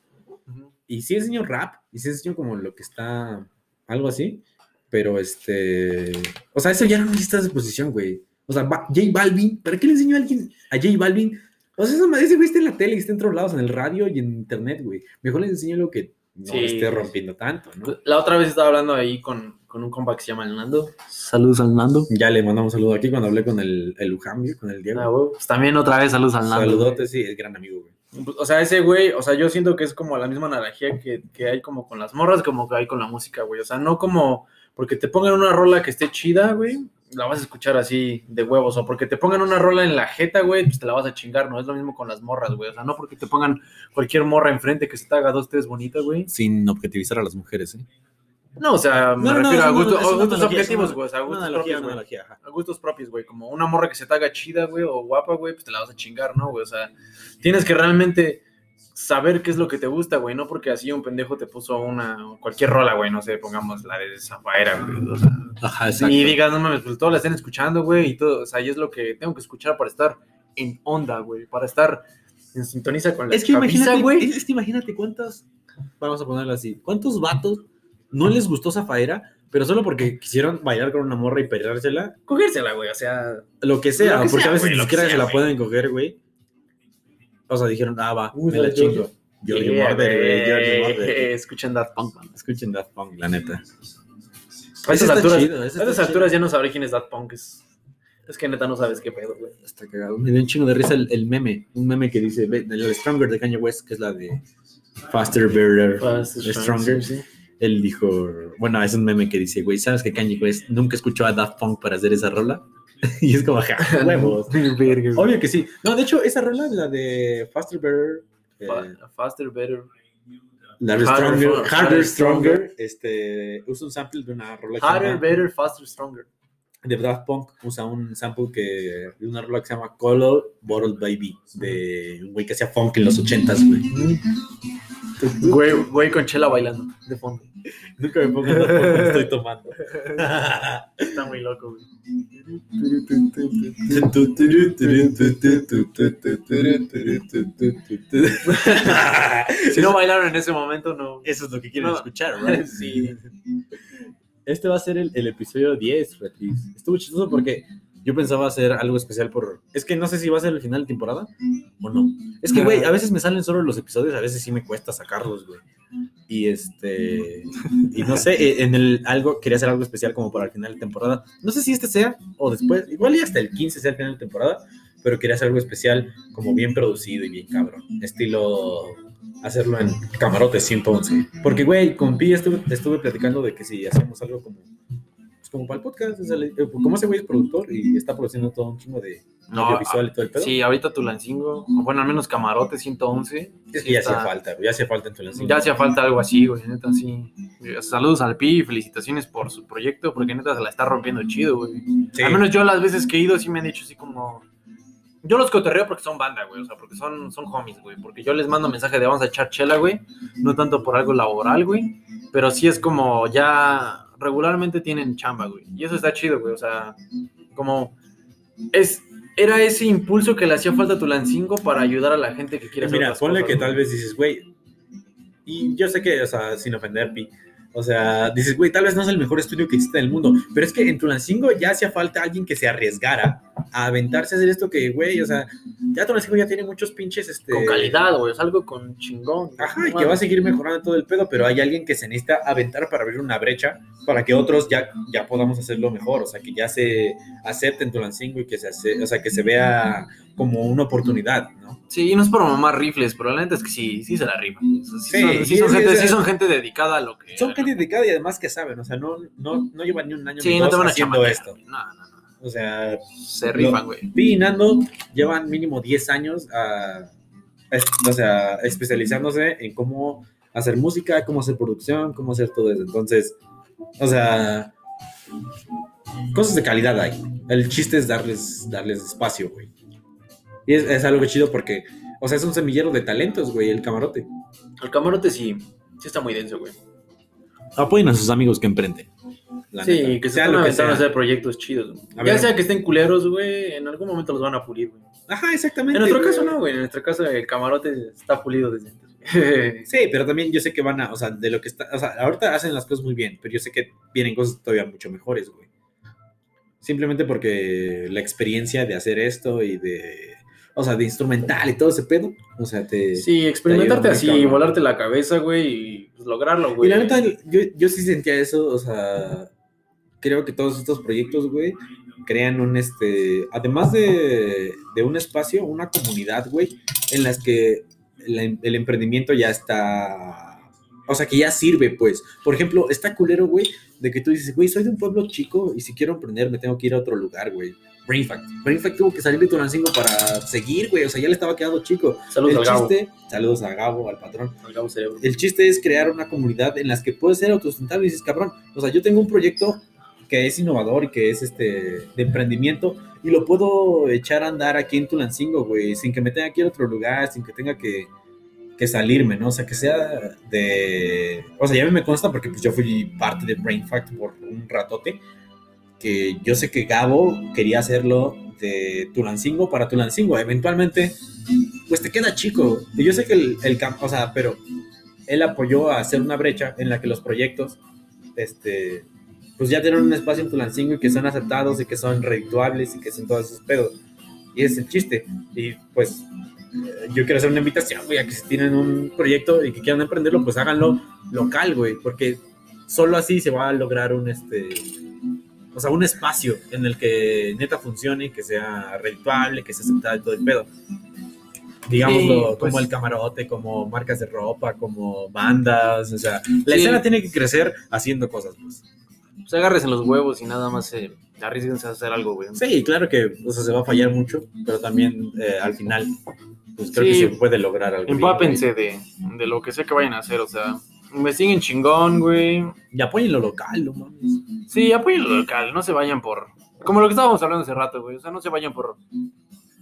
Speaker 1: y sí enseño rap, y sí enseño como lo que está, algo así, pero este, o sea, eso ya no necesita exposición, güey. O sea, J Balvin, ¿para qué le enseño a alguien, a J Balvin? O sea, madre, ese güey está en la tele está en todos lados, en el radio y en internet, güey. Mejor les enseño lo que no
Speaker 2: Sí.
Speaker 1: esté rompiendo tanto, ¿no?
Speaker 2: La otra vez estaba hablando ahí con, con un compa que se llama el Nando. Saludos al Nando.
Speaker 1: Ya le mandamos un saludo aquí cuando hablé con el, el Ujambio, con el Diego.
Speaker 2: Ah, güey, pues también otra vez saludos al Nando.
Speaker 1: Saludote, sí, es gran amigo, güey.
Speaker 2: Pues, O sea, ese güey, o sea, yo siento que es como la misma analogía que, que hay como con las morras, como que hay con la música, güey. O sea, no como porque te pongan una rola que esté chida, güey, la vas a escuchar así de huevos. O porque te pongan una rola en la jeta, güey, pues te la vas a chingar, ¿no? Es lo mismo con las morras, güey. O sea, no porque te pongan cualquier morra enfrente que se te haga dos, tres bonitas, güey.
Speaker 1: Sin objetivizar a las mujeres, ¿eh?
Speaker 2: No, o sea, me
Speaker 1: No,
Speaker 2: refiero a, gusto- a gustos objetivos, güey. O sea, a gustos
Speaker 1: analogía,
Speaker 2: propios,
Speaker 1: analogía.
Speaker 2: A gustos propios, güey. Como una morra que se te haga chida, güey, o guapa, güey, pues te la vas a chingar, ¿no, güey? O sea, tienes que realmente saber qué es lo que te gusta, güey, no porque así un pendejo te puso una cualquier rola, güey, no sé, pongamos la de Zafaera, güey, o sea,
Speaker 1: Ajá,
Speaker 2: y digas, no mames, pues todos la estén escuchando, güey, y todo, o sea, y es lo que tengo que escuchar para estar en onda, güey, para estar en sintoniza con la
Speaker 1: Es que
Speaker 2: chaviza,
Speaker 1: imagínate,
Speaker 2: güey.
Speaker 1: es que imagínate cuántos, vamos a ponerlo así, cuántos vatos no les gustó Zafaera, pero solo porque quisieron bailar con una morra y perrársela,
Speaker 2: Cogérsela, güey, o sea,
Speaker 1: lo que sea,
Speaker 2: Lo que
Speaker 1: porque
Speaker 2: sea,
Speaker 1: a veces ni siquiera
Speaker 2: que
Speaker 1: se la
Speaker 2: güey.
Speaker 1: pueden coger, güey. O sea, dijeron, ah, va,
Speaker 2: Uy,
Speaker 1: me la chingo. Giorgio
Speaker 2: yeah,
Speaker 1: güey, Giorgio
Speaker 2: güey,
Speaker 1: Moroder.
Speaker 2: escuchen Daft Punk, man.
Speaker 1: Escuchen Daft Punk, la neta.
Speaker 2: A
Speaker 1: está
Speaker 2: alturas,
Speaker 1: chido,
Speaker 2: a ya no sabré quién es Daft Punk. Es, es que neta no sabes qué pedo, güey.
Speaker 1: Está cagado. Me dio un chingo de risa el, el meme. Un meme que dice, ve, el Stronger de Kanye West, que es la de Faster, Better, Stronger.
Speaker 2: Sí, sí.
Speaker 1: Él dijo, bueno, es un meme que dice, güey, ¿sabes que Kanye West nunca escuchó a Daft Punk para hacer esa rola? y es como, ja, huevos. Obvio que sí. No, de hecho, esa rola, la de Faster, Better, eh,
Speaker 2: Fa- Faster, better.
Speaker 1: la de
Speaker 2: Harder,
Speaker 1: Stronger,
Speaker 2: Harder,
Speaker 1: Harder,
Speaker 2: Stronger.
Speaker 1: Stronger, este, usa un sample de una rola
Speaker 2: Harder, better, faster, stronger.
Speaker 1: De Daft Punk usa un sample que de una rola que se llama Color Bottle Baby de un güey que hacía funk en los ochentas, güey.
Speaker 2: Güey, güey con chela bailando de fondo.
Speaker 1: Nunca me pongo Daft Punk estoy tomando.
Speaker 2: Está muy loco, güey. Si no bailaron en ese momento, no.
Speaker 1: Eso es lo que
Speaker 2: quieren
Speaker 1: escuchar,
Speaker 2: Sí.
Speaker 1: Este va a ser el, el episodio 10, Beatriz. Estuvo chistoso porque yo pensaba hacer algo especial por. Es que no sé si va a ser el final de temporada o no. Es que, güey, a veces me salen solo los episodios, a veces sí me cuesta sacarlos, güey. Y este. Y no sé, eh, en el algo, quería hacer algo especial como para el final de temporada. No sé si este sea o después, igual y hasta el 15 sea el final de temporada, pero quería hacer algo especial, como bien producido y bien cabrón. Estilo hacerlo en camarote 111. Porque, güey, con Pi estuve, estuve platicando de que si hacemos algo como, pues, como para el podcast, o sea, le- eh, como ese güey es productor y está produciendo todo un chingo de
Speaker 2: No,
Speaker 1: audiovisual y todo el pedo.
Speaker 2: Sí, ahorita Tulancingo, bueno, al menos Camarote 111.
Speaker 1: es que ya hacía falta, güey, ya hacía falta en Tulancingo.
Speaker 2: Ya hacía falta algo así, güey, neta, sí. Saludos al Pi y felicitaciones por su proyecto, porque neta se la está rompiendo chido, güey.
Speaker 1: Sí.
Speaker 2: Al menos yo las veces que he ido sí me han dicho así como... Yo los cotorreo porque son banda, güey, o sea, porque son, son homies, güey, porque yo les mando mensaje de vamos a echar chela, güey, no tanto por algo laboral, güey, pero sí es como ya regularmente tienen chamba, güey, y eso está chido, güey, o sea, como es... Era ese impulso que le hacía falta a Tulancingo para ayudar a la gente que quiere hacer
Speaker 1: Mira, ponle
Speaker 2: cosas,
Speaker 1: que
Speaker 2: güey.
Speaker 1: tal vez dices, güey, y yo sé que, o sea, sin ofender, Pi, o sea, dices, güey, tal vez no es el mejor estudio que existe en el mundo, pero es que en Tulancingo ya hacía falta alguien que se arriesgara a aventarse a hacer esto que, güey, o sea, ya Tulancingo ya tiene muchos pinches, este...
Speaker 2: Con calidad, güey, es algo con chingón.
Speaker 1: Ajá, y que va a seguir mejorando todo el pedo, pero hay alguien que se necesita aventar para abrir una brecha para que otros ya, ya podamos hacerlo mejor, o sea, que ya se acepten Tulancingo y que se, hace, o sea, que se vea como una oportunidad, ¿no?
Speaker 2: Sí, y no es por mamar rifles, pero la neta es que sí, sí se la rifan. Sí,
Speaker 1: Sí,
Speaker 2: son, sí gente,
Speaker 1: esa-
Speaker 2: sí son gente dedicada a lo que.
Speaker 1: Son gente dedicada y además que saben, o sea, no, no, no llevan ni un año
Speaker 2: Sí,
Speaker 1: ni
Speaker 2: no
Speaker 1: dos
Speaker 2: te van a
Speaker 1: haciendo esto.
Speaker 2: No, no, no.
Speaker 1: O sea,
Speaker 2: Se rifan, güey.
Speaker 1: Pi y Nando llevan mínimo 10 años a, o sea, especializándose en cómo hacer música, cómo hacer producción, cómo hacer todo eso. Entonces, o sea, cosas de calidad hay. El chiste es darles, darles espacio, güey. Y es, es algo chido porque, o sea, es un semillero de talentos, güey, el camarote.
Speaker 2: El camarote sí, sí está muy denso, güey.
Speaker 1: Apoyen a sus amigos que emprenden. la
Speaker 2: Sí,
Speaker 1: neta.
Speaker 2: que se
Speaker 1: sea lo que
Speaker 2: aventando a hacer proyectos chidos. güey.
Speaker 1: A
Speaker 2: Ya
Speaker 1: ver.
Speaker 2: sea que estén culeros, güey, en algún momento los van a pulir, güey.
Speaker 1: Ajá, exactamente.
Speaker 2: En nuestro
Speaker 1: güey.
Speaker 2: caso no, güey. En nuestro caso el camarote está pulido desde antes. güey.
Speaker 1: Sí, pero también yo sé que van a, o sea, de lo que está, o sea, ahorita hacen las cosas muy bien, pero yo sé que vienen cosas todavía mucho mejores, güey. Simplemente porque la experiencia de hacer esto y de, o sea, de instrumental y todo ese pedo, o sea, te...
Speaker 2: Sí, experimentarte
Speaker 1: Te
Speaker 2: así, volarte la cabeza, güey, y pues, lograrlo,
Speaker 1: Y
Speaker 2: güey.
Speaker 1: la neta, yo, yo sí sentía eso, o sea, creo que todos estos proyectos, güey, crean un, este, además de, de un espacio, una comunidad, güey, en las que la- el emprendimiento ya está, o sea, que ya sirve, pues. Por ejemplo, está culero, güey, de que tú dices, güey, soy de un pueblo chico y si quiero emprender me tengo que ir a otro lugar, güey. Brainfact. Brainfact tuvo que salir de Tulancingo para seguir, güey, o sea, ya le estaba quedando chico.
Speaker 2: Saludos
Speaker 1: el
Speaker 2: al Gabo.
Speaker 1: chiste, saludos a Gabo, al patrón.
Speaker 2: Al Gabo Cerebro.
Speaker 1: El chiste es crear una comunidad en las que puedes ser autosustentable y dices, cabrón, o sea, yo tengo un proyecto que es innovador y que es este de emprendimiento y lo puedo echar a andar aquí en Tulancingo, güey, sin que me tenga que ir a otro lugar, sin que tenga que, que salirme, ¿no? O sea, que sea de... O sea, ya me consta porque pues yo fui parte de Brain Fact por un ratote, que yo sé que Gabo quería hacerlo de Tulancingo para Tulancingo. Eventualmente, pues te queda chico. Yo sé que el, campo, o sea, pero él apoyó a hacer una brecha en la que los proyectos, este, pues ya tienen un espacio en Tulancingo y que son aceptados y que son redituables y que son todos esos pedos. Y es el chiste. Y pues yo quiero hacer una invitación, güey, a que si tienen un proyecto y que quieran emprenderlo, pues háganlo local, güey, porque solo así se va a lograr un, este, o sea, un espacio en el que neta funcione, que sea redituable, que sea aceptable todo el pedo. Digámoslo,
Speaker 2: Sí, pues-
Speaker 1: como el camarote, como marcas de ropa, como bandas, o sea, la
Speaker 2: Sí.
Speaker 1: escena tiene que crecer haciendo cosas, pues.
Speaker 2: Pues agárrense los huevos y nada más eh, arriesguense a hacer algo, güey.
Speaker 1: Sí, claro que o sea, se va a fallar mucho, pero también eh, al final, pues creo
Speaker 2: Sí.
Speaker 1: que se puede lograr algo. bien,
Speaker 2: Empápense de, de lo que sea que vayan a hacer, o sea, investiguen chingón, güey.
Speaker 1: Y apoyen lo local, no mames.
Speaker 2: Sí, apoyen lo local, no se vayan por... Como lo que estábamos hablando hace rato, güey. O sea, no se vayan por,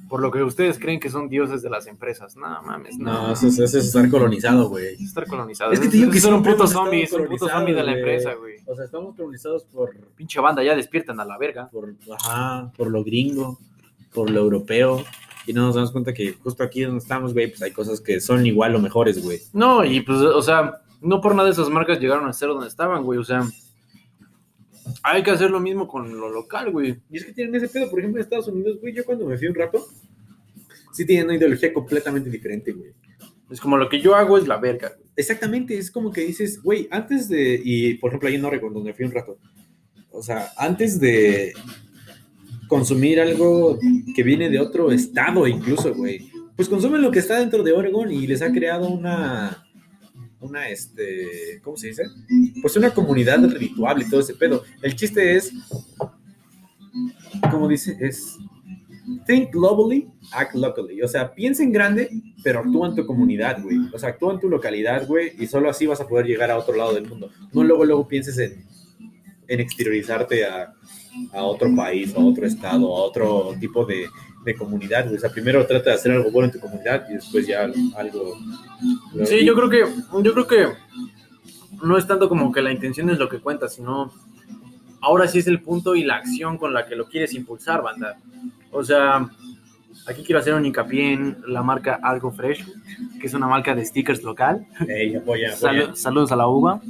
Speaker 2: por lo que ustedes creen que son dioses de las empresas. No, mames, no.
Speaker 1: No, eso, es- eso es estar colonizado, güey.
Speaker 2: Es estar colonizado.
Speaker 1: Es que te digo que
Speaker 2: son un puto zombie, es un puto zombie de la empresa, güey.
Speaker 1: O sea, estamos colonizados por,
Speaker 2: Pinche banda, ya despiertan a la verga.
Speaker 1: por, ajá, por lo gringo, por lo europeo, y no nos damos cuenta que justo aquí donde estamos, güey, pues hay cosas que son igual o mejores, güey.
Speaker 2: No, y pues, o sea, no por nada esas marcas llegaron a ser donde estaban, güey. O sea, hay que hacer lo mismo con lo local, güey.
Speaker 1: Y es que tienen ese pedo, por ejemplo, en Estados Unidos, güey, yo cuando me fui un rato, sí tienen una ideología completamente diferente, güey.
Speaker 2: Es como lo que yo hago es la verga, güey.
Speaker 1: Exactamente, es como que dices, güey, antes de, y por ejemplo ahí en Oregon, donde fui un rato, o sea, antes de consumir algo que viene de otro estado incluso, güey, pues consumen lo que está dentro de Oregon y les ha creado una, una, este, ¿cómo se dice? Pues una comunidad ritual y todo ese pedo. El chiste es, como dice, es think globally, act locally. O sea, piensa en grande, pero actúa en tu comunidad, güey. O sea, actúa en tu localidad, güey, y solo así vas a poder llegar a otro lado del mundo. No luego, luego pienses en, en exteriorizarte a, a otro país, a otro estado, a otro tipo de, de comunidad. O sea, primero trata de hacer algo bueno en tu comunidad y después ya algo...
Speaker 2: Sí, yo creo que, yo creo que no es tanto como que la intención es lo que cuenta, sino ahora sí es el punto y la acción con la que lo quieres impulsar, banda. O sea, aquí quiero hacer un hincapié en la marca Algo Fresh, que es una marca de stickers local.
Speaker 1: Apoya, apoya.
Speaker 2: Saludos a la uva.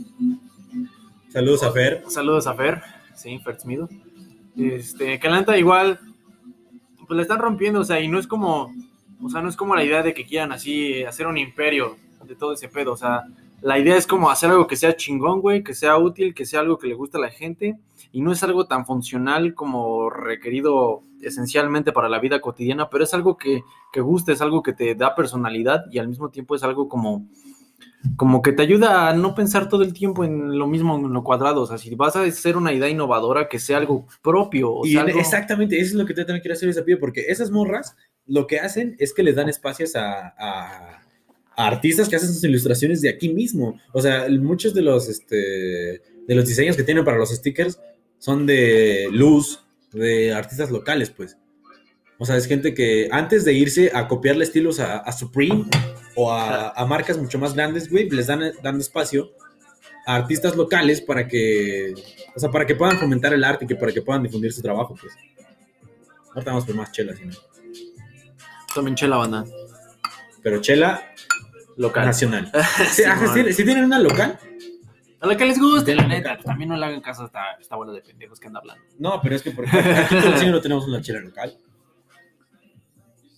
Speaker 1: Saludos a Fer.
Speaker 2: Saludos a Fer, sí, Fer Smido. Este, que la neta igual, pues la están rompiendo, o sea, y no es como, o sea, no es como la idea de que quieran así hacer un imperio de todo ese pedo, o sea, la idea es como hacer algo que sea chingón, güey, que sea útil, que sea algo que le guste a la gente, y no es algo tan funcional como requerido esencialmente para la vida cotidiana, pero es algo que, que gusta, es algo que te da personalidad y al mismo tiempo es algo como como que te ayuda a no pensar todo el tiempo en lo mismo, en lo cuadrado. O sea, si vas a hacer una idea innovadora, que sea algo propio. O
Speaker 1: Y
Speaker 2: sea,
Speaker 1: en-
Speaker 2: algo-
Speaker 1: exactamente, eso es lo que yo también quiero hacer ese pido, porque esas morras lo que hacen es que les dan espacios a, a- a artistas que hacen sus ilustraciones de aquí mismo. O sea, muchos de los, este, de los diseños que tienen para los stickers son de luz, de artistas locales, pues. O sea, es gente que antes de irse a copiarle estilos a, a Supreme o a, a marcas mucho más grandes, güey, les dan, dan espacio a artistas locales para que, o sea, para que puedan fomentar el arte y que para que puedan difundir su trabajo, pues. Ahorita vamos por más chelas, ¿no?
Speaker 2: Tomen chela, banda.
Speaker 1: pero chela
Speaker 2: Local.
Speaker 1: nacional. Sí,
Speaker 2: sí
Speaker 1: tienen una local.
Speaker 2: A la que les guste, la neta. también no le hagan caso a esta, esta bola de pendejos que anda hablando.
Speaker 1: No, pero es que por ejemplo, aquí en no tenemos una chela local.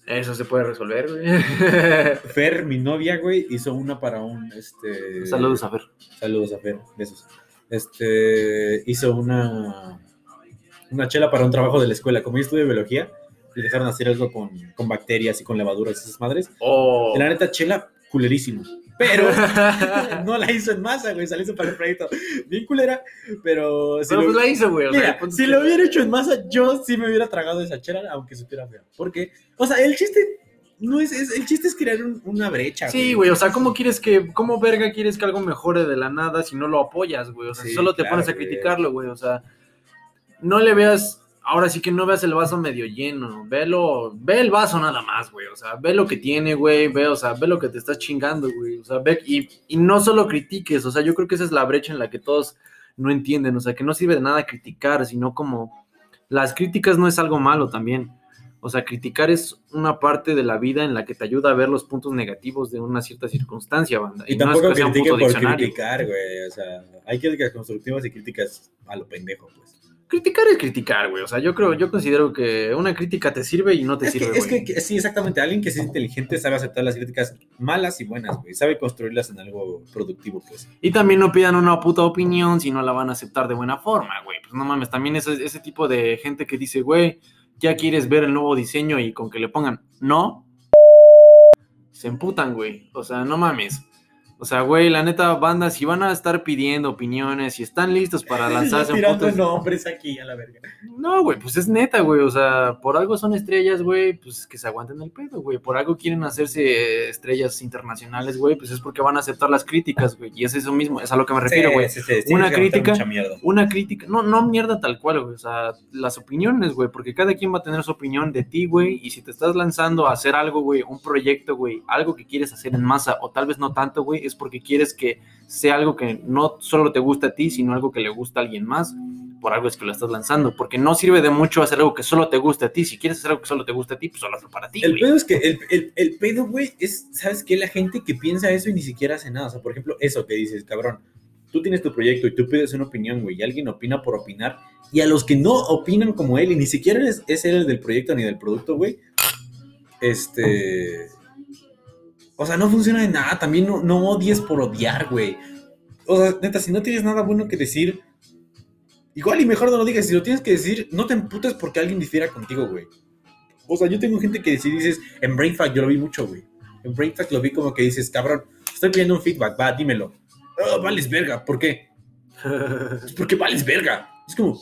Speaker 2: Eso se puede resolver, güey.
Speaker 1: Fer, mi novia, güey, hizo una para un, este...
Speaker 2: Saludos a Fer.
Speaker 1: Saludos a Fer, besos. Este, hizo una, una chela para un trabajo de la escuela. Como yo estudio biología, le dejaron hacer algo con, con bacterias y con levaduras y esas madres.
Speaker 2: Oh.
Speaker 1: La neta, chela culerísimo. Pero no la hizo en masa, güey, salió para el proyecto. Bien culera, pero... si
Speaker 2: Pero
Speaker 1: lo-
Speaker 2: pues la hizo, güey. o sea,
Speaker 1: si lo hubiera hecho en masa, yo sí me hubiera tragado esa chela, aunque supiera feo. Porque, o sea, el chiste no es, es- el chiste es crear un- una brecha.
Speaker 2: Sí, güey, o sea, ¿cómo quieres que, cómo verga quieres que algo mejore de la nada si no lo apoyas, güey? O sea,
Speaker 1: Sí,
Speaker 2: si solo te
Speaker 1: claro,
Speaker 2: pones a criticarlo, güey, o sea, no le veas, ahora sí que no veas el vaso medio lleno, velo, ve el vaso nada más, güey, o sea, ve lo que tiene, güey, ve, o sea, ve lo que te estás chingando, güey, o sea, ve, y, y no solo critiques, o sea, yo creo que esa es la brecha en la que todos no entienden, o sea, que no sirve de nada criticar, sino como, las críticas no es algo malo también. O sea, criticar es una parte de la vida en la que te ayuda a ver los puntos negativos de una cierta circunstancia, banda.
Speaker 1: Y
Speaker 2: no es
Speaker 1: tampoco
Speaker 2: un
Speaker 1: critiquen por
Speaker 2: diccionario.
Speaker 1: criticar, güey. O sea, hay críticas constructivas y críticas a lo pendejo, pues.
Speaker 2: Criticar es criticar, güey. O sea, yo creo, yo considero que una crítica te sirve y no te
Speaker 1: Es que,
Speaker 2: sirve,
Speaker 1: es que, que- sí, exactamente. Alguien que es inteligente sabe aceptar las críticas malas y buenas, güey. Sabe construirlas en algo productivo, pues.
Speaker 2: Y también no pidan una puta opinión si no la van a aceptar de buena forma, güey. Pues no mames, también ese, ese tipo de gente que dice, güey, ya quieres ver el nuevo diseño y con que le pongan no, se emputan, güey. O sea, no mames. O sea, güey, la neta, banda, si van a estar pidiendo opiniones, si están listos para lanzarse
Speaker 1: tirando
Speaker 2: puto...
Speaker 1: nombres aquí a la verga.
Speaker 2: No, güey, pues es neta, güey. O sea, por algo son estrellas, güey, pues que se aguanten el pedo, güey. Por algo quieren hacerse estrellas internacionales, güey, pues es porque van a aceptar las críticas, güey. Y es eso mismo, es a lo que me refiero, güey.
Speaker 1: Sí, sí, sí,
Speaker 2: Una crítica-
Speaker 1: mucha mierda.
Speaker 2: Una crítica, no, no mierda tal cual, güey. O sea, las opiniones, güey, porque cada quien va a tener su opinión de ti, güey. Y si te estás lanzando a hacer algo, güey, un proyecto, güey, algo que quieres hacer en masa, o tal vez no tanto, güey, es porque quieres que sea algo que no solo te gusta a ti, sino algo que le gusta a alguien más. Por algo es que lo estás lanzando, porque no sirve de mucho hacer algo que solo te guste a ti. Si quieres hacer algo que solo te guste a ti, pues solo hazlo para ti,
Speaker 1: El
Speaker 2: güey.
Speaker 1: pedo es que el, el, el pedo, güey, es, ¿sabes qué? La gente que piensa eso y ni siquiera hace nada. O sea, por ejemplo, eso que dices, cabrón. tú tienes tu proyecto y tú pides una opinión, güey, y alguien opina por opinar, y a los que no opinan como él, y ni siquiera es, es él el del proyecto ni del producto, güey, este... O sea, no funciona de nada, también no, no odies por odiar, güey. O sea, neta, si no tienes nada bueno que decir, igual y mejor no lo digas, si lo tienes que decir, no te emputes porque alguien difiera contigo, güey. O sea, yo tengo gente que si dices, en Brainfact yo lo vi mucho, güey. En Brainfact lo vi como que dices, cabrón, estoy pidiendo un feedback, va, dímelo. Oh, vales verga, ¿por qué? Pues porque vales verga. Es como.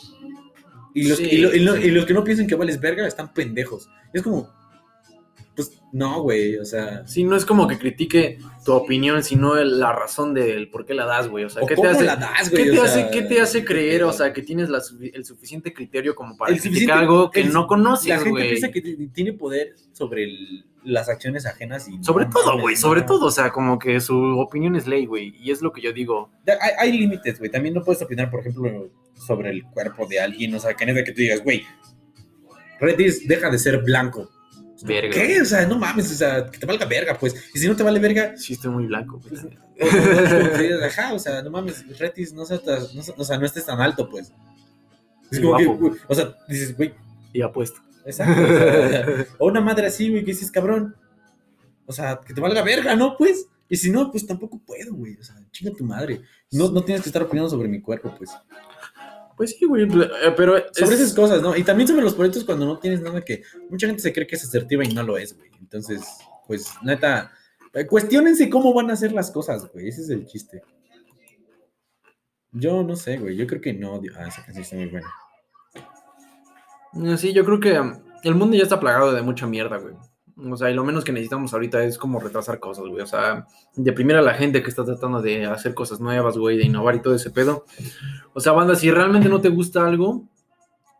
Speaker 1: Y los,
Speaker 2: Sí,
Speaker 1: y lo- y lo-
Speaker 2: sí.
Speaker 1: y los que no piensan que vales verga están pendejos. Es como. Pues no, güey, o sea.
Speaker 2: Sí, no es como que critique tu opinión, sino la razón del por qué la das, güey. O sea, ¿qué te hace,
Speaker 1: la?
Speaker 2: ¿qué te, hace, ¿qué te hace creer, o sea, que tienes la el suficiente criterio como para criticar algo que
Speaker 1: el-
Speaker 2: no
Speaker 1: La
Speaker 2: conoces,
Speaker 1: gente
Speaker 2: güey?
Speaker 1: piensa que tiene poder sobre el- las acciones ajenas y.
Speaker 2: Sobre
Speaker 1: no
Speaker 2: todo, güey,
Speaker 1: no.
Speaker 2: sobre todo, o sea, como que su opinión es ley, güey. Y es lo que yo digo.
Speaker 1: Hay, hay límites, güey. También no puedes opinar, por ejemplo, sobre el cuerpo de alguien. O sea, que neta que tú digas, güey, Redis deja de ser blanco.
Speaker 2: Verga.
Speaker 1: ¿Qué? O sea, no mames, o sea, que te valga verga, pues. Y si no te vale verga,
Speaker 2: Sí, estoy muy blanco,
Speaker 1: pues, ajá, o sea, no mames, Redis no, seas tan- no, o sea, no estés tan alto, pues. Es
Speaker 2: Y
Speaker 1: como que,
Speaker 2: guapo.
Speaker 1: o sea, dices, güey,
Speaker 2: Y apuesto.
Speaker 1: exacto. o, sea, o una madre así, güey, que dices, cabrón. O sea, que te valga verga, ¿no? Pues. Y si no, pues tampoco puedo, güey. O sea, chinga tu madre. No, no tienes que estar opinando sobre mi cuerpo, pues.
Speaker 2: Pues sí, güey, eh, pero...
Speaker 1: Sobre
Speaker 2: es-
Speaker 1: esas cosas, ¿no? Y también sobre los proyectos cuando no tienes nada que... Mucha gente se cree que es asertiva y no lo es, güey. Entonces, pues, neta, eh, cuestionense cómo van a hacer las cosas, güey. Ese es el chiste. Yo no sé, güey. Yo creo que no. Ah, esa canción está muy buena.
Speaker 2: Sí, yo creo que um, el mundo ya está plagado de mucha mierda, güey. O sea, y lo menos que necesitamos ahorita es como retrasar cosas, güey. O sea, deprimir a la gente que está tratando de hacer cosas nuevas, güey, de innovar y todo ese pedo. O sea, banda, si realmente no te gusta algo,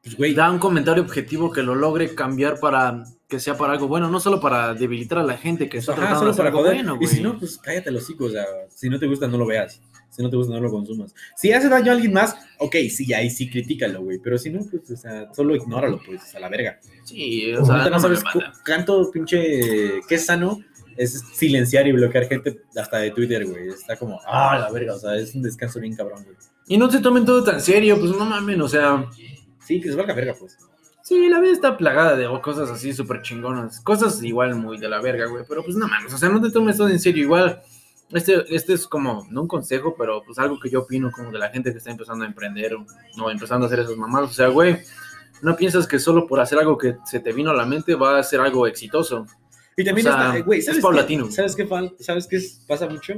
Speaker 1: Pues, güey,
Speaker 2: da un comentario objetivo que lo logre cambiar para que sea para algo bueno, no solo para debilitar a la gente que está
Speaker 1: ajá,
Speaker 2: tratando
Speaker 1: solo
Speaker 2: de hacer
Speaker 1: para
Speaker 2: algo
Speaker 1: joder.
Speaker 2: bueno,
Speaker 1: y
Speaker 2: güey.
Speaker 1: si no, pues cállate los hocico. O sea, si no te gusta, no lo veas. Si no te gusta, no lo consumas. Si hace daño a alguien más, ok, sí, ahí sí, critícalo, güey. Pero si no, pues, o sea, solo ignóralo, pues, a la verga.
Speaker 2: Sí, o sea,
Speaker 1: no
Speaker 2: no
Speaker 1: sabes cuánto pinche es sano es silenciar y bloquear gente hasta de Twitter, güey. Está como, ah, la verga, o sea, es un descanso bien cabrón, güey.
Speaker 2: Y no se tomen todo tan serio, pues no mamen, o sea...
Speaker 1: Sí, que se valga verga, pues.
Speaker 2: Sí, la vida está plagada de cosas así súper chingonas. Cosas igual muy de la verga, güey. Pero pues no mames, o sea, no te tomes todo en serio. Igual, este, este es como, no un consejo, pero pues algo que yo opino como de la gente que está empezando a emprender o no, empezando a hacer esas mamadas. O sea, güey, no piensas que solo por hacer algo que se te vino a la mente va a ser algo exitoso.
Speaker 1: Y también
Speaker 2: O sea,
Speaker 1: está, eh, güey,
Speaker 2: es
Speaker 1: ¿sabes
Speaker 2: paulatino.
Speaker 1: Qué? ¿Sabes qué ¿Sabes qué es- pasa mucho?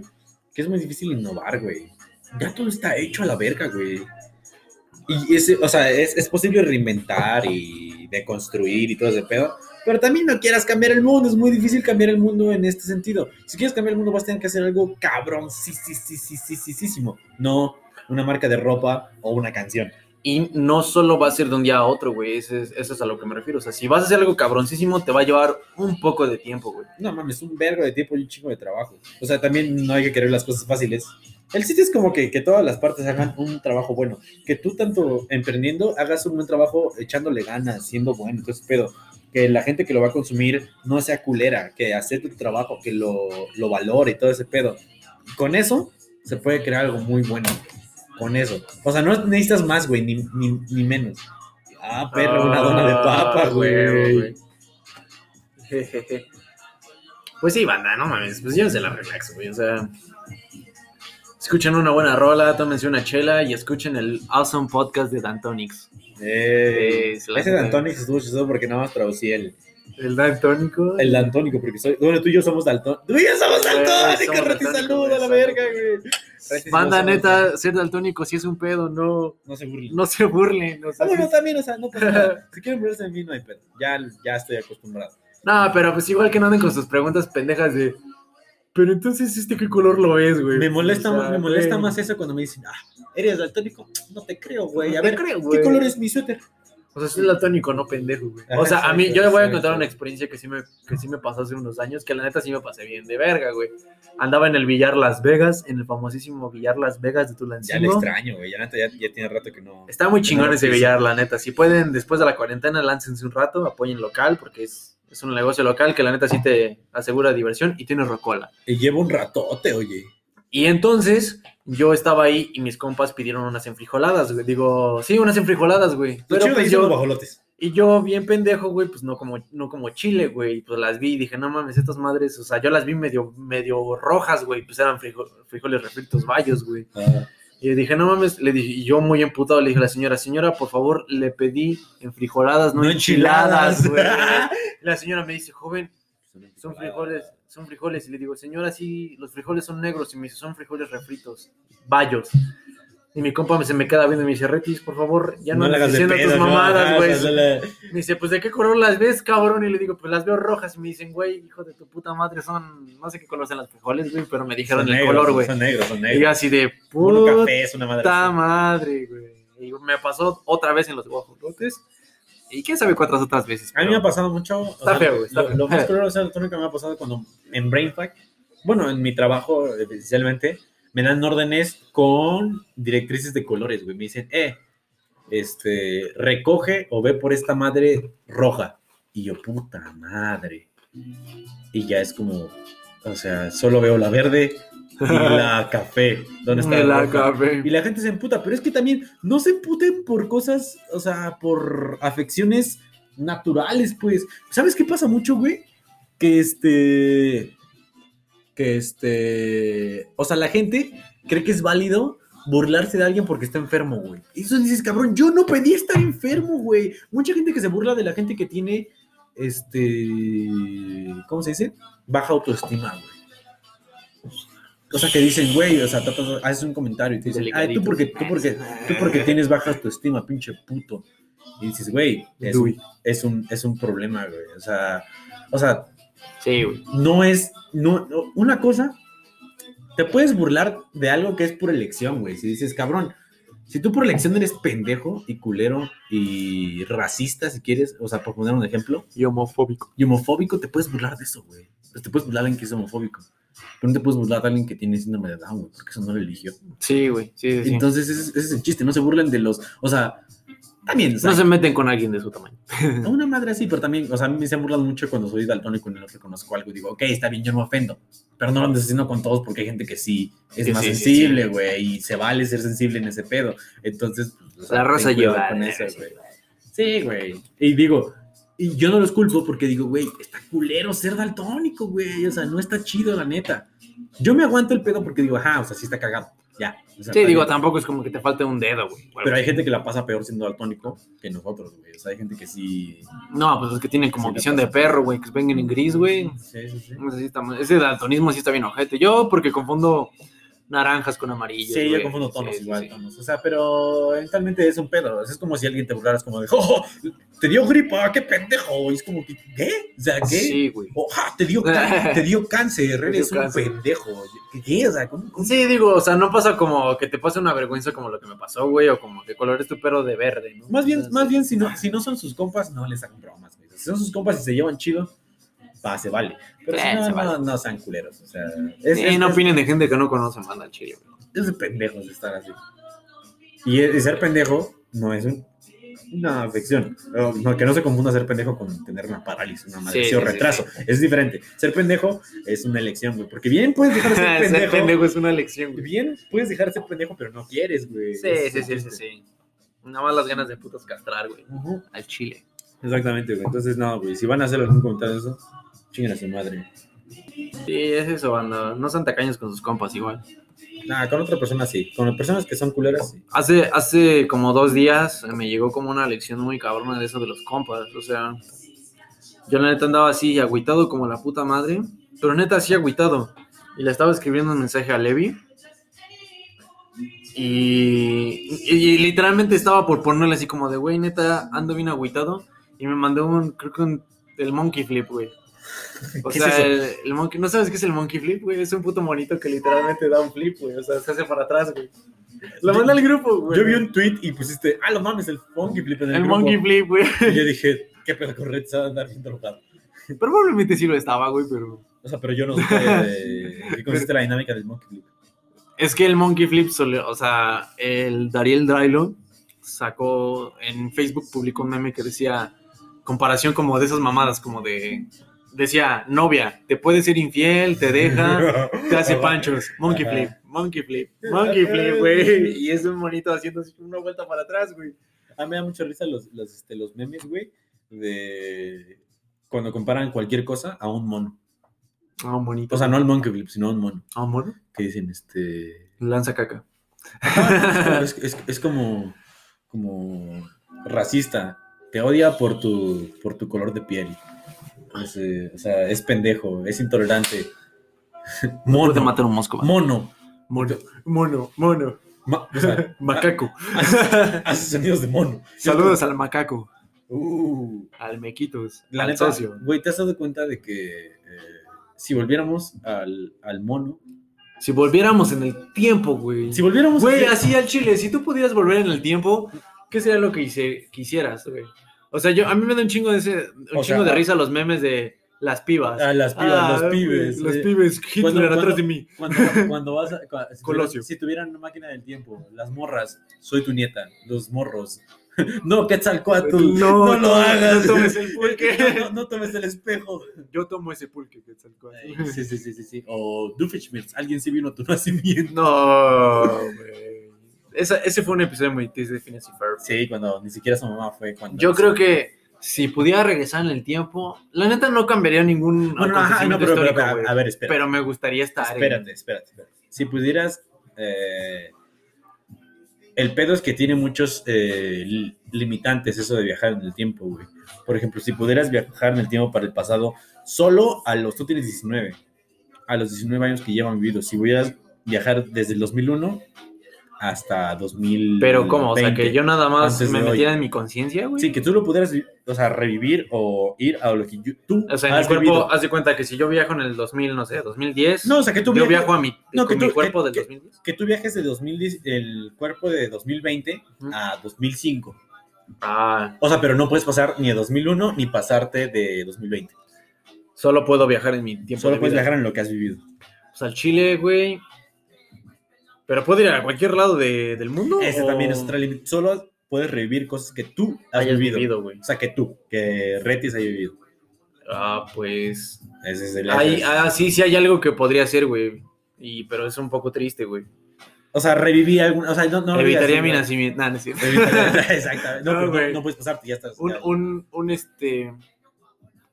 Speaker 1: Que es muy difícil innovar, güey. Ya todo está hecho a la verga, güey. Y ese, o sea, es, es posible reinventar y deconstruir y todo ese pedo. Pero también no quieras cambiar el mundo, es muy difícil cambiar el mundo en este sentido. Si quieres cambiar el mundo vas a tener que hacer algo cabrón, sí, sí, sí, sí, sí, sí, sí, sí, No una marca de ropa o una canción.
Speaker 2: Y no solo va a ser de un día a otro, güey. Eso es, eso es a lo que me refiero. O sea, si vas a hacer algo cabroncísimo, te va a llevar un poco de tiempo, güey.
Speaker 1: No mames, un vergo de tiempo y un chingo de trabajo. O sea, también no hay que querer las cosas fáciles. El sitio es como que, que todas las partes hagan un trabajo bueno. Que tú, tanto emprendiendo, hagas un buen trabajo echándole ganas, siendo bueno. Entonces, pedo. Que la gente que lo va a consumir no sea culera. Que acepte tu trabajo, que lo, lo valore y todo ese pedo. Y con eso se puede crear algo muy bueno. Con eso. O sea, no necesitas más, güey, ni, ni, ni menos. Ah, perro, una dona de papa,
Speaker 2: Ah,
Speaker 1: güey.
Speaker 2: Pues sí, banda, no mames, pues llévense la relax, güey, o sea... Escuchen una buena rola, tómense una chela y escuchen el awesome podcast de Dantonix.
Speaker 1: Eh,
Speaker 2: Sí,
Speaker 1: ese Antonix estuvo chistoso porque nada más traducí el,
Speaker 2: ¿El Dantónico?
Speaker 1: el daltónico, porque soy, bueno, tú y yo somos daltónicos. ¡Tú y yo somos daltónicos! ¡Rati,
Speaker 2: güey,
Speaker 1: a la verga, güey!
Speaker 2: Banda, neta, ser daltónico sí es un pedo, no,
Speaker 1: No se burlen.
Speaker 2: no se burlen. o sea,
Speaker 1: también, o sea, no pasa nada. Si quieren burlarse de mí, no hay pedo. Ya, ya estoy acostumbrado.
Speaker 2: No, pero pues igual que no anden con sus preguntas pendejas de... Pero entonces, ¿este qué color lo es, güey?
Speaker 1: Me molesta,
Speaker 2: O sea,
Speaker 1: más, me molesta
Speaker 2: güey.
Speaker 1: más eso cuando me dicen, ah, ¿eres daltónico? No te creo, güey.
Speaker 2: No
Speaker 1: A
Speaker 2: te
Speaker 1: ver,
Speaker 2: creo,
Speaker 1: ¿qué
Speaker 2: güey.
Speaker 1: color es mi suéter?
Speaker 2: O sea, soy daltónico, no pendejo, güey.
Speaker 1: Ajá,
Speaker 2: O sea, a mí, yo le voy a contar una experiencia que sí, me, que sí me pasó hace unos años, que la neta sí me pasé bien de verga, güey. Andaba en el Villar Las Vegas, en el famosísimo Villar Las Vegas de
Speaker 1: Ya le
Speaker 2: Tulancingo.
Speaker 1: extraño, güey. Ya, neta, ya, ya tiene rato que no.
Speaker 2: Está muy chingón
Speaker 1: No,
Speaker 2: ese
Speaker 1: sí,
Speaker 2: billar, la neta. Si pueden, después de la cuarentena, láncense un rato, apoyen local, porque es, es un negocio local que la neta sí te asegura diversión y tiene rocola.
Speaker 1: Y lleva un ratote, oye.
Speaker 2: Y entonces, yo estaba ahí y mis compas pidieron unas enfrijoladas, güey. Digo, sí, unas enfrijoladas, güey. Pero pues
Speaker 1: yo... guajolotes.
Speaker 2: y yo, bien pendejo, güey, pues no como, no como chile, güey. Pues las vi y dije, no mames, estas madres, o sea, yo las vi medio, medio rojas, güey. Pues eran frijo- frijoles refritos bayos, güey.
Speaker 1: Ah,
Speaker 2: Y yo dije, no mames, le dije, y yo muy emputado le dije a la señora, señora, por favor, le pedí enfrijoladas, no,
Speaker 1: No
Speaker 2: enchiladas, güey. Y la señora me dice, joven, son frijoles, son frijoles. Y le digo, señora, sí, los frijoles son negros. Y me dice, son frijoles refritos, bayos. Y mi compa me- se me queda viendo y me dice, Retis, por favor, ya no,
Speaker 1: le
Speaker 2: andes
Speaker 1: hagas
Speaker 2: diciendo tus
Speaker 1: no,
Speaker 2: mamadas, güey.
Speaker 1: la-
Speaker 2: Me dice, pues, ¿de qué color las ves, cabrón? Y le digo, pues, las veo rojas. Y me dicen, güey, hijo de tu puta madre, son, no sé qué color son las frijoles, güey, pero me dijeron
Speaker 1: son
Speaker 2: el
Speaker 1: negros,
Speaker 2: color, güey.
Speaker 1: Son negros, son
Speaker 2: Y yo
Speaker 1: negros.
Speaker 2: así de,
Speaker 1: Uno
Speaker 2: puta
Speaker 1: café es una madre.
Speaker 2: puta madre, güey. Y me pasó otra vez en los guajolotes. Y quién sabe cuántas otras veces.
Speaker 1: A mí me ha pasado mucho. o
Speaker 2: Está feo, güey, está
Speaker 1: lo,
Speaker 2: feo.
Speaker 1: lo más culero de autónomo que me ha pasado cuando en BrainFact, bueno, en mi trabajo especialmente, me dan órdenes con directrices de colores, güey. Me dicen, eh, este, recoge o ve por esta madre roja. Y yo, puta madre. Y ya es como, o sea, solo veo la verde y la café. ¿Dónde está
Speaker 2: la acabé.
Speaker 1: Y la gente se emputa, pero es que también no se emputen por cosas, o sea, por afecciones naturales, pues. ¿Sabes qué pasa mucho, güey? Que este. Que este. O sea, la gente cree que es válido burlarse de alguien porque está enfermo, güey. Y eso dices, cabrón, yo no pedí estar enfermo, güey. Mucha gente que se burla de la gente que tiene. Este. ¿Cómo se dice? Baja autoestima, güey. O sea, que dicen, güey, o sea, haces un comentario y te dicen, ay, tú porque, tú porque, tú porque tienes baja autoestima, pinche puto. Y dices, güey, es, es un, es un problema, güey. O sea, o sea,
Speaker 2: Sí, güey.
Speaker 1: no es, no, no- una cosa, te puedes burlar de algo que es por elección, güey. Si dices, cabrón, si tú por elección eres pendejo y culero y racista, si quieres, o sea, por poner un ejemplo,
Speaker 2: Y homofóbico.
Speaker 1: y homofóbico, te puedes burlar de eso, güey. Pues te puedes burlar de alguien que es homofóbico. Pero no te puedes burlar de alguien que tiene síndrome de Down, güey, porque eso no lo eligió.
Speaker 2: Sí, güey. Sí, sí, sí.
Speaker 1: Entonces, ese, es- ese es el chiste, no se burlen de los, o sea, también, o sea,
Speaker 2: no se meten con alguien de su tamaño.
Speaker 1: a una madre así, pero también, o sea, a mí se han burlado mucho cuando soy daltónico y no reconozco algo y digo, ok, está bien, yo no me ofendo, pero no lo ando haciendo con todos porque hay gente que sí es
Speaker 2: Sí,
Speaker 1: más
Speaker 2: sí,
Speaker 1: sensible, güey, y se vale ser sensible en ese pedo. Entonces, pues, o sea,
Speaker 2: La raza
Speaker 1: cuidado
Speaker 2: lleva.
Speaker 1: con eso, güey. Sí, güey. Y digo, y yo no los culpo porque digo, güey, está culero ser daltónico, güey, o sea, no está chido, la neta. Yo me aguanto el pedo porque digo, ajá, o sea, sí está cagado, ya. o sea,
Speaker 2: Sí, digo,
Speaker 1: bien.
Speaker 2: tampoco es como que te falte un dedo, güey.
Speaker 1: Pero hay gente que la pasa peor siendo daltónico que nosotros, güey. O sea, hay gente que sí.
Speaker 2: No, pues es que tienen como
Speaker 1: Sí,
Speaker 2: visión de perro, güey, que vengan en gris, güey.
Speaker 1: Sí, sí, sí.
Speaker 2: Ese daltonismo sí está bien ojete. Yo, porque confundo naranjas con amarillos.
Speaker 1: Sí, yo confundo tonos
Speaker 2: Sí,
Speaker 1: igual,
Speaker 2: sí.
Speaker 1: tonos. O sea, pero eventualmente es un pedo. Es como si alguien te burlaras como de, ¡oh! Te dio gripa, qué pendejo. Y es como que, ¿qué? O sea, ¿qué?
Speaker 2: Sí, güey.
Speaker 1: Oh, ja, te, dio te dio cáncer, eres un
Speaker 2: cáncer.
Speaker 1: pendejo. ¿Qué? O sea, ¿cómo? cómo?
Speaker 2: Sí, digo, o sea, no pasa como que te pase una vergüenza como lo que me pasó, güey, o como que color es tu perro de verde, ¿no?
Speaker 1: Más bien, más bien si, no, si no son sus compas, no les hagan bromas. güey. Si son sus compas y se llevan chido, va, se vale. Pero
Speaker 2: Sí,
Speaker 1: si no, no, no sean culeros. O sea, es,
Speaker 2: Sí,
Speaker 1: es-
Speaker 2: no
Speaker 1: es-
Speaker 2: opinen de gente que no conocen, manda al chile,
Speaker 1: es de pendejos estar así. Y el ser pendejo no es un- una afección. No, no, que no se confunda ser pendejo con tener una parálisis, una madre
Speaker 2: Sí,
Speaker 1: o
Speaker 2: sí,
Speaker 1: retraso. Es diferente. Ser pendejo es una elección, güey. Porque bien puedes dejar de ser
Speaker 2: Ser
Speaker 1: pendejo.
Speaker 2: pendejo es una elección, güey.
Speaker 1: Bien puedes dejar de ser pendejo, pero no quieres, güey.
Speaker 2: Sí, sí, sí, sí, sí. Nada más las ganas de putas castrar, güey.
Speaker 1: Ujú.
Speaker 2: Al chile.
Speaker 1: Exactamente, güey. Entonces, no, güey. Si van a hacer algún comentario de eso, chinguen a su madre.
Speaker 2: Sí, es eso, banda. No sean tacaños con sus compas igual.
Speaker 1: Nah, con otra persona sí. Con personas que son culeras, sí.
Speaker 2: Hace, hace como dos días me llegó como una lección muy cabrona de eso de los compas. O sea, yo la neta andaba así agüitado como la puta madre. Pero neta así agüitado. Y le estaba escribiendo un mensaje a Levi. Y, y- y literalmente estaba por ponerle así como de, güey, neta, ando bien agüitado. Y me mandó un, creo que un, el monkey flip, güey. O
Speaker 1: ¿Qué es
Speaker 2: sea, el, el monkey, ¿no sabes qué es el monkey flip, güey? Es un puto monito que literalmente da un flip, güey. O sea, se hace para atrás, güey. Lo manda al grupo, güey.
Speaker 1: Yo vi un tweet y pusiste, ah, lo mames, el funky flip en el,
Speaker 2: El
Speaker 1: grupo.
Speaker 2: monkey flip, güey.
Speaker 1: Y yo dije, qué pedo con Red, se va a andar bien drogado.
Speaker 2: Probablemente sí lo estaba, güey, pero.
Speaker 1: O sea, pero yo no sé qué consiste la dinámica del monkey flip.
Speaker 2: Es que el monkey flip, sole- o sea, el Dariel Drylo sacó en Facebook, publicó un meme que decía comparación como de esas mamadas, como de decía, novia, te puede ser infiel, te deja, te hace panchos. Monkey flip, monkey flip, monkey flip, güey. Y es un monito haciendo una vuelta para atrás, güey.
Speaker 1: A mí me da mucha risa los, los, este, los memes, güey, de cuando comparan cualquier cosa a un mono.
Speaker 2: Ah, un monito.
Speaker 1: O sea, no al monkey flip, sino a un mono.
Speaker 2: ah, un mono.
Speaker 1: Que dicen, este...
Speaker 2: Lanza caca.
Speaker 1: es, es- es como, como racista. Te odia por tu, por tu color de piel. Es, eh, o sea, es pendejo, es intolerante.
Speaker 2: Mono. Puede
Speaker 1: Mono.
Speaker 2: matar un mosco.
Speaker 1: Mono.
Speaker 2: Mono, mono, mono.
Speaker 1: Ma- o sea,
Speaker 2: Macaco.
Speaker 1: hace, hace sonidos de mono.
Speaker 2: Saludos al macaco,
Speaker 1: Uh,
Speaker 2: al mequitos,
Speaker 1: la
Speaker 2: al
Speaker 1: neta,
Speaker 2: socio.
Speaker 1: güey, ¿te has dado cuenta de que eh, si volviéramos al, al mono,
Speaker 2: Si volviéramos en el tiempo, güey.
Speaker 1: si volviéramos
Speaker 2: Güey, así al chile, si tú pudieras volver en el tiempo, ¿qué sería lo que hice- quisieras, güey? O sea, yo, a mí me da un chingo de ese, un
Speaker 1: O
Speaker 2: chingo
Speaker 1: sea,
Speaker 2: de risa los memes de las pibas.
Speaker 1: a las pibas,
Speaker 2: Ah,
Speaker 1: los pibes,
Speaker 2: Los
Speaker 1: eh,
Speaker 2: pibes, Hitler
Speaker 1: Cuando-
Speaker 2: atrás
Speaker 1: cuando-
Speaker 2: de mí.
Speaker 1: Cuando, cuando vas a. si,
Speaker 2: Colosio.
Speaker 1: tuvieran, si tuvieran una máquina del tiempo, las morras, soy tu nieta, los morros. No, Quetzalcoatl, no,
Speaker 2: No,
Speaker 1: lo hagas.
Speaker 2: no tomes el pulque.
Speaker 1: No, no, no tomes el espejo.
Speaker 2: Yo tomo ese pulque, Quetzalcóatl.
Speaker 1: Ay, Sí, sí, sí, sí, sí. O alguien sí vino a tu nacimiento.
Speaker 2: No, güey. Esa- ese fue un episodio muy triste de Phineas y Ferb.
Speaker 1: Sí, cuando ni siquiera su mamá fue cuando.
Speaker 2: Yo creo que si pudiera regresar en el tiempo, la neta no cambiaría ningún
Speaker 1: Bueno, ajá, no,
Speaker 2: acontecimiento
Speaker 1: pero, pero, a- ver, espera.
Speaker 2: Pero me gustaría estar en-
Speaker 1: Espérate, espérate, espérate. Si pudieras. eh, el pedo es que tiene muchos eh, li- limitantes eso de viajar en el tiempo, güey. Por ejemplo, si pudieras viajar en el tiempo para el pasado, solo a los. Tú tienes 19. A los 19 años que llevan vivido. Si pudieras viajar desde el 2001 hasta 2000.
Speaker 2: Pero ¿cómo? O sea, que yo nada más me
Speaker 1: hoy.
Speaker 2: metiera en mi conciencia, güey.
Speaker 1: Sí, que tú lo pudieras, o sea, revivir o ir a lo que yo- tú
Speaker 2: O sea, en mi
Speaker 1: has
Speaker 2: cuerpo,
Speaker 1: vivido.
Speaker 2: haz de cuenta que si yo viajo en el 2000, no sé, 2010,
Speaker 1: No, o sea, que tú
Speaker 2: yo viajo a mi,
Speaker 1: No, que tú-
Speaker 2: mi cuerpo
Speaker 1: que-
Speaker 2: del
Speaker 1: que-
Speaker 2: 2010.
Speaker 1: que tú viajes de 2010, el cuerpo de 2020
Speaker 2: Ujú.
Speaker 1: a 2005.
Speaker 2: Ah,
Speaker 1: O sea, pero no puedes pasar ni a 2001 ni pasarte de 2020.
Speaker 2: solo puedo viajar en mi tiempo
Speaker 1: Solo
Speaker 2: de
Speaker 1: puedes
Speaker 2: vida.
Speaker 1: viajar en lo que has vivido.
Speaker 2: Pues al Chile, güey. Pero puedo ir a cualquier lado de- del mundo.
Speaker 1: Ese
Speaker 2: o
Speaker 1: también es otra límite. Solo puedes revivir cosas que tú has
Speaker 2: hayas
Speaker 1: vivido. O sea, que tú, que Retis haya vivido.
Speaker 2: Ah, pues.
Speaker 1: Ese es el
Speaker 2: Hay, ah, sí, sí hay algo que podría hacer, güey. Y, pero es un poco triste, güey.
Speaker 1: O sea, reviví alguna. O sea, no, no
Speaker 2: Evitaría mi nacimiento. Nah, no
Speaker 1: Exactamente. No,
Speaker 2: No,
Speaker 1: pues no, puedes pasarte, ya estás.
Speaker 2: un,
Speaker 1: ya.
Speaker 2: un, un, este.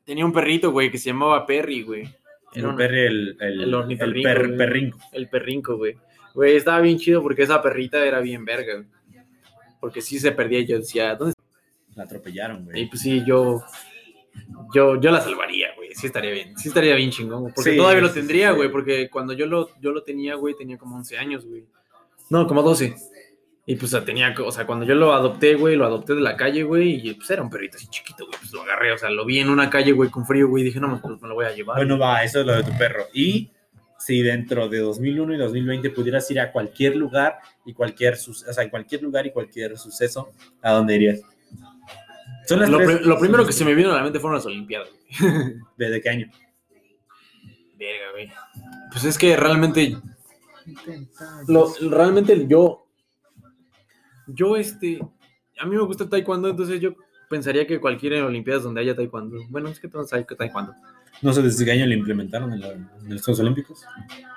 Speaker 2: Tenía un perrito, güey, que se llamaba Perry, güey. Era un-
Speaker 1: perri- el, el,
Speaker 2: el
Speaker 1: perrinco.
Speaker 2: El perrinco, güey. Güey, estaba bien chido porque esa perrita era bien verga, güey. Porque sí se perdía y yo decía, ¿dónde
Speaker 1: La atropellaron,
Speaker 2: está? Y
Speaker 1: güey.
Speaker 2: pues sí, yo. Yo, yo la salvaría, güey. Sí estaría bien. Sí estaría bien chingón. güey, Porque
Speaker 1: Sí,
Speaker 2: todavía lo
Speaker 1: sí, sí,
Speaker 2: tendría,
Speaker 1: sí.
Speaker 2: güey. Porque cuando yo lo, yo lo tenía, güey, tenía como 11 años, güey. No, como 12. Y pues tenía, o sea, cuando yo lo adopté, güey, lo adopté de la calle, güey, y pues era un perrito así chiquito, güey, pues lo agarré, o sea, lo vi en una calle, güey, con frío, güey, dije, no, pues me lo voy a llevar.
Speaker 1: Bueno, va, eso es lo de tu perro. Y si dentro de 2001 y 2020 pudieras ir a cualquier lugar y cualquier, o sea, en cualquier lugar y cualquier suceso, ¿a dónde irías? Son las
Speaker 2: lo,
Speaker 1: tres-
Speaker 2: pri- lo primero que se me vino a la mente fueron las Olimpiadas.
Speaker 1: ¿Desde qué año?
Speaker 2: Verga, güey. Pues es que realmente, lo, realmente yo, yo, este, a mí me gusta el taekwondo, entonces yo pensaría que cualquier Olimpiadas donde haya taekwondo, bueno, es que todos hay taekwondo.
Speaker 1: No sé desde qué año lo implementaron en, la- en los Juegos Olímpicos.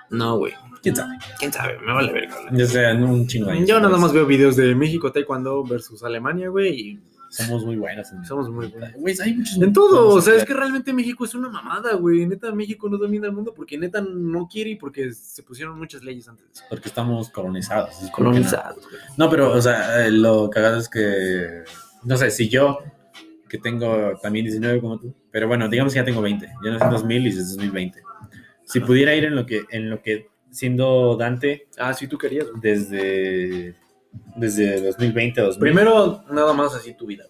Speaker 2: No, güey,
Speaker 1: ¿Quién sabe?
Speaker 2: quién sabe, me vale
Speaker 1: Ya sea en un chingo de años.
Speaker 2: Yo nada más veo videos de México Taekwondo versus Alemania, güey, y
Speaker 1: Somos muy buenos. en-
Speaker 2: somos muy buenos.
Speaker 1: Güey, hay muchos.
Speaker 2: En todo, o sea, es que realmente México es una mamada, güey. Neta, México no domina el mundo porque neta no quiere y porque se pusieron muchas leyes antes de eso.
Speaker 1: Porque estamos colonizados. es no.
Speaker 2: Colonizados, güey.
Speaker 1: No, pero, o sea, eh, lo cagado es que, no sé, si yo, que tengo también 19 como tú, pero bueno, digamos que ya tengo 20, yo nací en 2000 y es 2020. Si pudiera ir en lo que, en lo que siendo Dante
Speaker 2: Ah, sí, tú querías, güey.
Speaker 1: desde, desde 2020 a 2000,
Speaker 2: Primero, nada más así tu vida.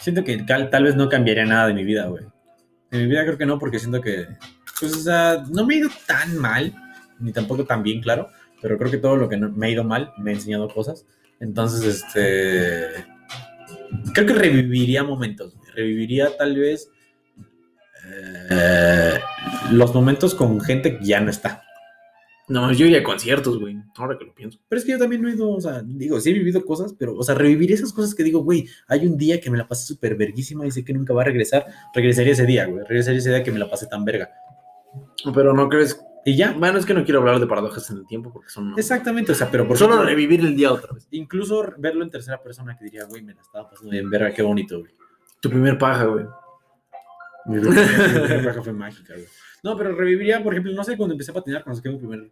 Speaker 1: siento que tal, tal vez no cambiaría nada de mi vida, güey. En mi vida creo que no, porque siento que, pues, o sea, no me ha ido tan mal, ni tampoco tan bien, claro, pero creo que todo lo que no- me ha ido mal me ha enseñado cosas. Entonces, este, creo que reviviría momentos, reviviría tal vez eh, los momentos con gente que ya no está.
Speaker 2: No, yo iría a conciertos, güey. Ahora que lo pienso.
Speaker 1: Pero es que yo también no he ido, o sea, digo, sí he vivido cosas, pero, o sea, revivir esas cosas que digo, güey, hay un día que me la pasé súper verguísima y sé que nunca va a regresar, regresaría ese día, güey, regresaría ese día que me la pasé tan verga.
Speaker 2: Pero no crees.
Speaker 1: Y ya,
Speaker 2: Bueno, es que no quiero hablar de paradojas en el tiempo porque son.
Speaker 1: exactamente, o sea, pero por
Speaker 2: Solo
Speaker 1: ejemplo,
Speaker 2: revivir el día otra vez.
Speaker 1: Incluso verlo en tercera persona que diría, güey, me la estaba pasando bien verga, qué bonito, güey.
Speaker 2: Tu primer paja, güey.
Speaker 1: Mi primera paja fue mágica, güey. No, pero reviviría, por ejemplo, no sé, cuando empecé a patinar, cuando saqué mi primer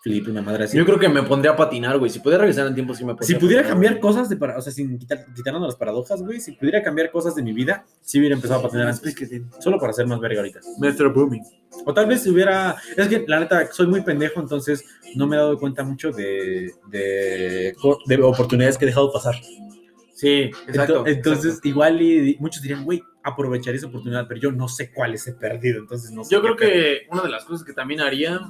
Speaker 1: flip, una madre así.
Speaker 2: Yo creo que me pondría a patinar, güey. Si pudiera regresar en el tiempo, sí me pondría
Speaker 1: Si
Speaker 2: a
Speaker 1: pudiera
Speaker 2: patinar,
Speaker 1: cambiar
Speaker 2: güey.
Speaker 1: cosas de para, o sea, sin quitar, quitando las paradojas, güey, si pudiera cambiar cosas de mi vida, sí hubiera empezado a patinar antes, solo para ser más verga ahorita.
Speaker 2: Mr. Booming.
Speaker 1: O tal vez si hubiera, es que la neta soy muy pendejo, entonces no me he dado cuenta mucho de, de, de oportunidades que he dejado pasar.
Speaker 2: Sí, exacto.
Speaker 1: Ento- entonces,
Speaker 2: exacto.
Speaker 1: igual y muchos dirían, güey, aprovechar esa oportunidad, pero yo no sé cuáles he perdido, entonces no sé.
Speaker 2: Yo creo que una de las cosas que también haría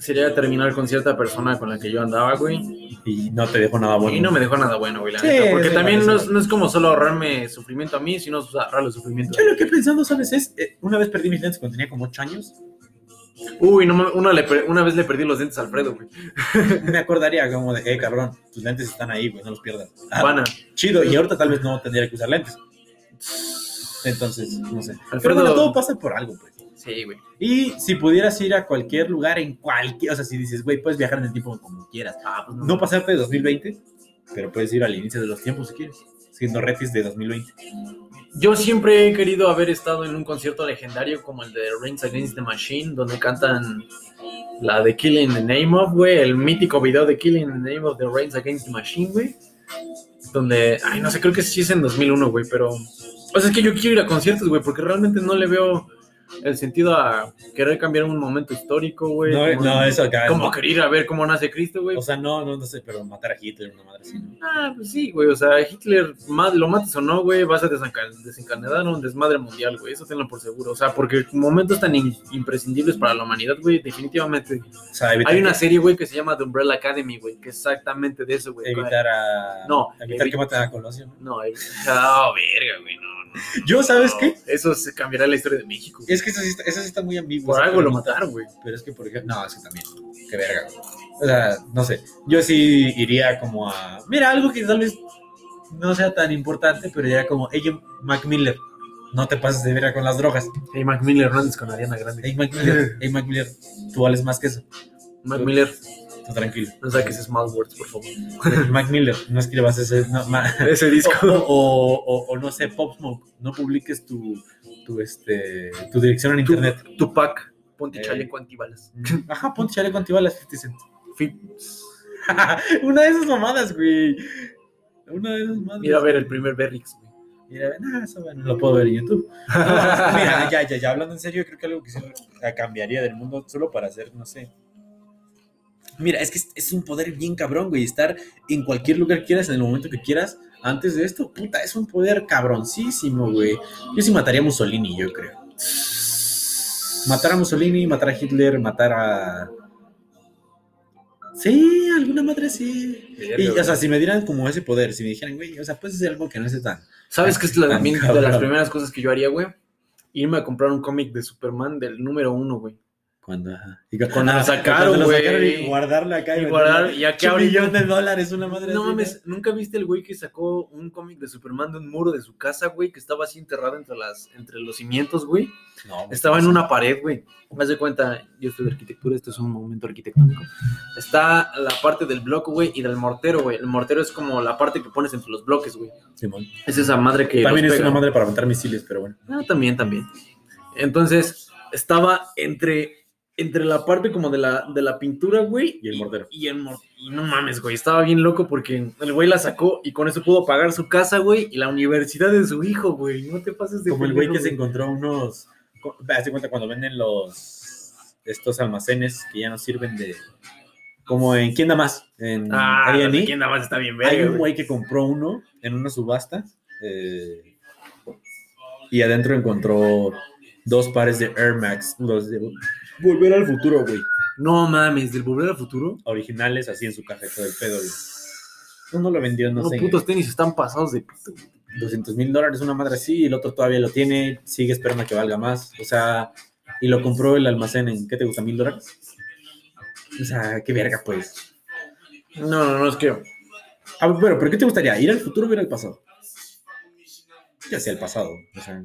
Speaker 2: sería terminar con cierta persona con la que yo andaba, güey.
Speaker 1: Y no te dejo nada bueno.
Speaker 2: Y no me dejó nada bueno, güey, la
Speaker 1: Sí,
Speaker 2: neta. Porque
Speaker 1: sí,
Speaker 2: también no es, no es como solo ahorrarme sufrimiento a mí, sino ahorrarle sufrimiento.
Speaker 1: Yo lo que he pensado, ¿sabes? Es, eh, una vez perdí mis lentes cuando tenía como 8 años.
Speaker 2: Uy, no, una, le una vez le perdí los dientes a Alfredo, güey.
Speaker 1: Me acordaría como de, eh, cabrón, tus lentes están ahí, güey, no los pierdas. Ah,
Speaker 2: Pana.
Speaker 1: chido, y ahorita tal vez no tendría que usar lentes. Entonces, no sé. Pero
Speaker 2: Alfredo-
Speaker 1: bueno, todo pasa por algo, pues.
Speaker 2: Sí, güey.
Speaker 1: Y si pudieras ir a cualquier lugar, en cualquier, o sea, si dices, güey, puedes viajar en el tiempo como quieras.
Speaker 2: Ah, pues
Speaker 1: No pasarte de 2020, pero puedes ir al inicio de los tiempos si quieres, siendo Retis de 2020.
Speaker 2: Yo siempre he querido haber estado en un concierto legendario como el de Reigns Against the Machine, donde cantan la de Killing the Name of, güey, el mítico video de Killing the Name of the Reigns Against the Machine, güey. Donde, ay, no sé, creo que sí es en 2001, güey, pero... O sea, es que yo quiero ir a conciertos, güey, porque realmente no le veo el sentido a querer cambiar un momento histórico, güey.
Speaker 1: No,
Speaker 2: como-
Speaker 1: no, eso acá.
Speaker 2: Como
Speaker 1: no.
Speaker 2: querer ir a ver cómo nace Cristo, güey.
Speaker 1: O sea, no, no, no sé, pero matar a Hitler, una madre así, ¿no?
Speaker 2: Ah, pues sí, güey. O sea, Hitler, lo mates o no, güey, vas a desenca- desencadenar un desmadre mundial, güey. Eso tenlo por seguro. O sea, porque momentos tan in- imprescindibles para la humanidad, güey, definitivamente.
Speaker 1: O sea,
Speaker 2: Hay una serie, güey, que se llama The Umbrella Academy, güey, que es exactamente de eso, güey.
Speaker 1: evitar a.
Speaker 2: No,
Speaker 1: evitar
Speaker 2: evi-
Speaker 1: que maten a Colosio. ¿no?
Speaker 2: No, oh, verga, güey, no.
Speaker 1: Yo, ¿sabes
Speaker 2: No,
Speaker 1: qué?
Speaker 2: Eso se cambiará la historia de México.
Speaker 1: Es que eso sí está, eso sí está muy ambiguo.
Speaker 2: Por algo lo mataron, güey.
Speaker 1: Pero es que, por ejemplo, no, es que también. Qué verga, güey. O sea, no sé. Yo sí iría como a. Mira, algo que tal vez no sea tan importante, pero ya como, ella, Mac Miller, no te pases de verga con las drogas.
Speaker 2: Hey, Mac Miller Hernández con Ariana Grande.
Speaker 1: Hey, Mac Miller, hey, Mac Miller, tú vales más que eso.
Speaker 2: Mac Miller,
Speaker 1: Tú tranquilo.
Speaker 2: no saques Small Words, por favor.
Speaker 1: Mac Miller, no escribas ese. No,
Speaker 2: Ese disco.
Speaker 1: o, o- o no sé, Pop Smoke, no publiques tu, tu, este, tu dirección en internet.
Speaker 2: Tupac, ponte
Speaker 1: Eh.
Speaker 2: chaleco antibalas.
Speaker 1: Ajá, ponte chaleco antibalas 50 Cent. Una de esas mamadas, güey. Una de esas mamadas.
Speaker 2: Mira a ver el primer Berrix, güey.
Speaker 1: Mira, nah, eso bueno, lo puedo ver en YouTube. No, mira, ya, ya, ya, hablando en serio, creo que algo que sí la cambiaría del mundo solo para hacer, no sé. Mira, es que es, es un poder bien cabrón, güey. Estar en cualquier lugar que quieras, en el momento que quieras. Antes de esto, puta, es un poder cabroncísimo, güey. Yo sí mataría a Mussolini, yo creo. Matar a Mussolini, matar a Hitler, matar a. Sí, alguna madre sí. Y, o sea, si me dieran como ese poder, si me dijeran, güey, o sea, puedes hacer algo que no es tan.
Speaker 2: ¿Sabes qué es la, de las primeras cosas que yo haría, güey? Irme a comprar un cómic de Superman del número uno, güey.
Speaker 1: Cuando, ajá. Y
Speaker 2: Cuando sacaron, güey.
Speaker 1: y guardarla acá
Speaker 2: Y
Speaker 1: y,
Speaker 2: guardar, y aquí
Speaker 1: un
Speaker 2: ahorita-
Speaker 1: millón de dólares, una madre
Speaker 2: No mames, ¿nunca viste el güey que sacó un cómic de Superman de un muro de su casa, güey? Que estaba así enterrado entre, las, entre los cimientos, güey.
Speaker 1: No,
Speaker 2: Estaba en una pared, güey. Haz de cuenta, yo estoy de arquitectura, esto es un momento arquitectónico. Está la parte del bloque, güey, y del mortero, güey. El mortero es como la parte que pones entre los bloques, güey.
Speaker 1: Simón.
Speaker 2: Es esa madre que.
Speaker 1: También es
Speaker 2: pega.
Speaker 1: una madre para aventar misiles, pero bueno.
Speaker 2: Ah, también, también. Entonces, estaba entre, entre la parte como de la, de la pintura, güey.
Speaker 1: Y el mortero.
Speaker 2: Y, el mor- y no mames, güey. Estaba bien loco porque el güey la sacó y con eso pudo pagar su casa, güey, y la universidad de su hijo, güey. No te pases de
Speaker 1: Como el güey que se encontró unos. Hazte cuenta cuando venden los. Estos almacenes que ya no sirven de. Como en ¿Quién da más? En
Speaker 2: Ah. ¿quién nada más está bien
Speaker 1: Hay
Speaker 2: verga,
Speaker 1: un
Speaker 2: güey.
Speaker 1: güey que compró uno en una subasta. eh, y adentro encontró dos pares de Air Max. Los de Volver al futuro, güey.
Speaker 2: No mames, del volver al futuro.
Speaker 1: Originales así en su caja y todo el pedo, güey. Uno lo vendió, no
Speaker 2: Los
Speaker 1: sé.
Speaker 2: putos tenis están pasados de pito. güey.
Speaker 1: 200 mil dólares, una madre así, y el otro todavía lo tiene, sigue esperando a que valga más. O sea, y lo compró el almacén en, ¿qué te gusta? ¿Mil dólares? O sea, qué verga, pues.
Speaker 2: No, no, no, es que.
Speaker 1: Ah, bueno, pero ¿qué te gustaría? ¿Ir al futuro o ir al pasado? Ya sea el pasado. O sea,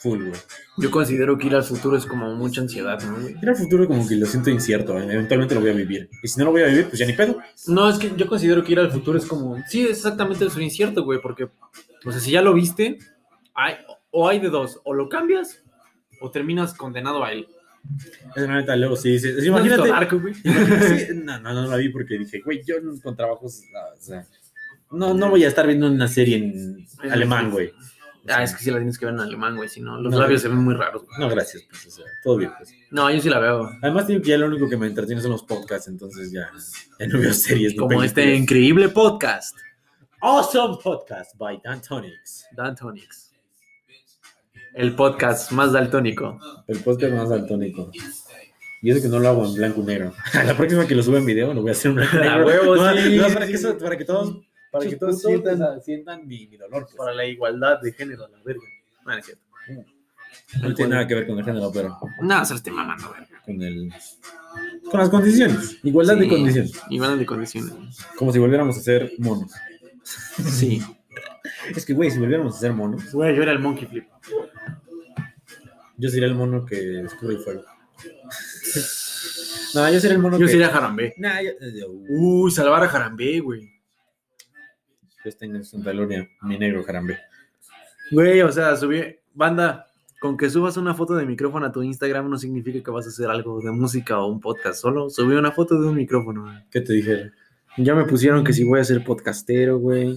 Speaker 1: full, güey.
Speaker 2: Yo considero que ir al futuro es como mucha ansiedad, ¿no, güey?
Speaker 1: Ir al futuro como que lo siento incierto. ¿eh? Eventualmente lo voy a vivir. Y si no lo voy a vivir, pues ya ni pedo.
Speaker 2: No, es que yo considero que ir al futuro es como. Sí, es exactamente eso, incierto, güey, porque. O sea, si ya lo viste, hay, o hay de dos, o lo cambias, o terminas condenado a él.
Speaker 1: Es la neta, luego sí. sí, sí,
Speaker 2: ¿No has
Speaker 1: imagínate.
Speaker 2: Narco, güey?
Speaker 1: Sí, no, no, no la vi porque dije, güey, yo con trabajos, o sea, no, no voy a estar viendo una serie en alemán, güey.
Speaker 2: Ah, es que sí la tienes que ver en alemán, güey, si no, los
Speaker 1: No,
Speaker 2: labios se ven muy raros, güey.
Speaker 1: No, gracias, pues, o sea, todo bien, pues.
Speaker 2: No, yo sí la veo.
Speaker 1: Además, ya lo único que me entretiene son los podcasts, entonces ya, ya no veo series.
Speaker 2: Como este increíble podcast,
Speaker 1: Awesome Podcast by Dan Tonics.
Speaker 2: Daltonics. El podcast más daltónico.
Speaker 1: El podcast más daltónico. Y eso que no lo hago en blanco y negro. La próxima que lo suba en video lo voy a hacer en blanco y negro.
Speaker 2: huevo,
Speaker 1: No,
Speaker 2: sí,
Speaker 1: no,
Speaker 2: sí,
Speaker 1: para, que eso- para que todos, para que todos sientan, sientan mi, mi dolor. Pues.
Speaker 2: Para la igualdad de género, la verga. No, no es cierto.
Speaker 1: No tiene nada que ver con el género, pero
Speaker 2: No, se lo estoy mamando, güey.
Speaker 1: con el con las condiciones. Igualdad de condiciones.
Speaker 2: Igualdad de condiciones.
Speaker 1: Como si volviéramos a ser monos.
Speaker 2: Sí.
Speaker 1: Es que, güey, si volviéramos a ser monos,
Speaker 2: Güey, yo era el monkey flip.
Speaker 1: yo sería el mono que descubre el fuego. no, yo sería el mono
Speaker 2: Yo
Speaker 1: que.
Speaker 2: sería Jarambe.
Speaker 1: Nah, yo, yo,
Speaker 2: Uy, salvar a Jarambe, güey.
Speaker 1: Yo tengo en Santa Gloria, mi negro jarambe.
Speaker 2: Güey, o sea, subí. Banda, con que subas una foto de micrófono a tu Instagram no significa que vas a hacer algo de música o un podcast. Solo subí una foto de un micrófono, güey.
Speaker 1: ¿Qué te dije?
Speaker 2: Ya me pusieron que si voy a ser podcastero, güey.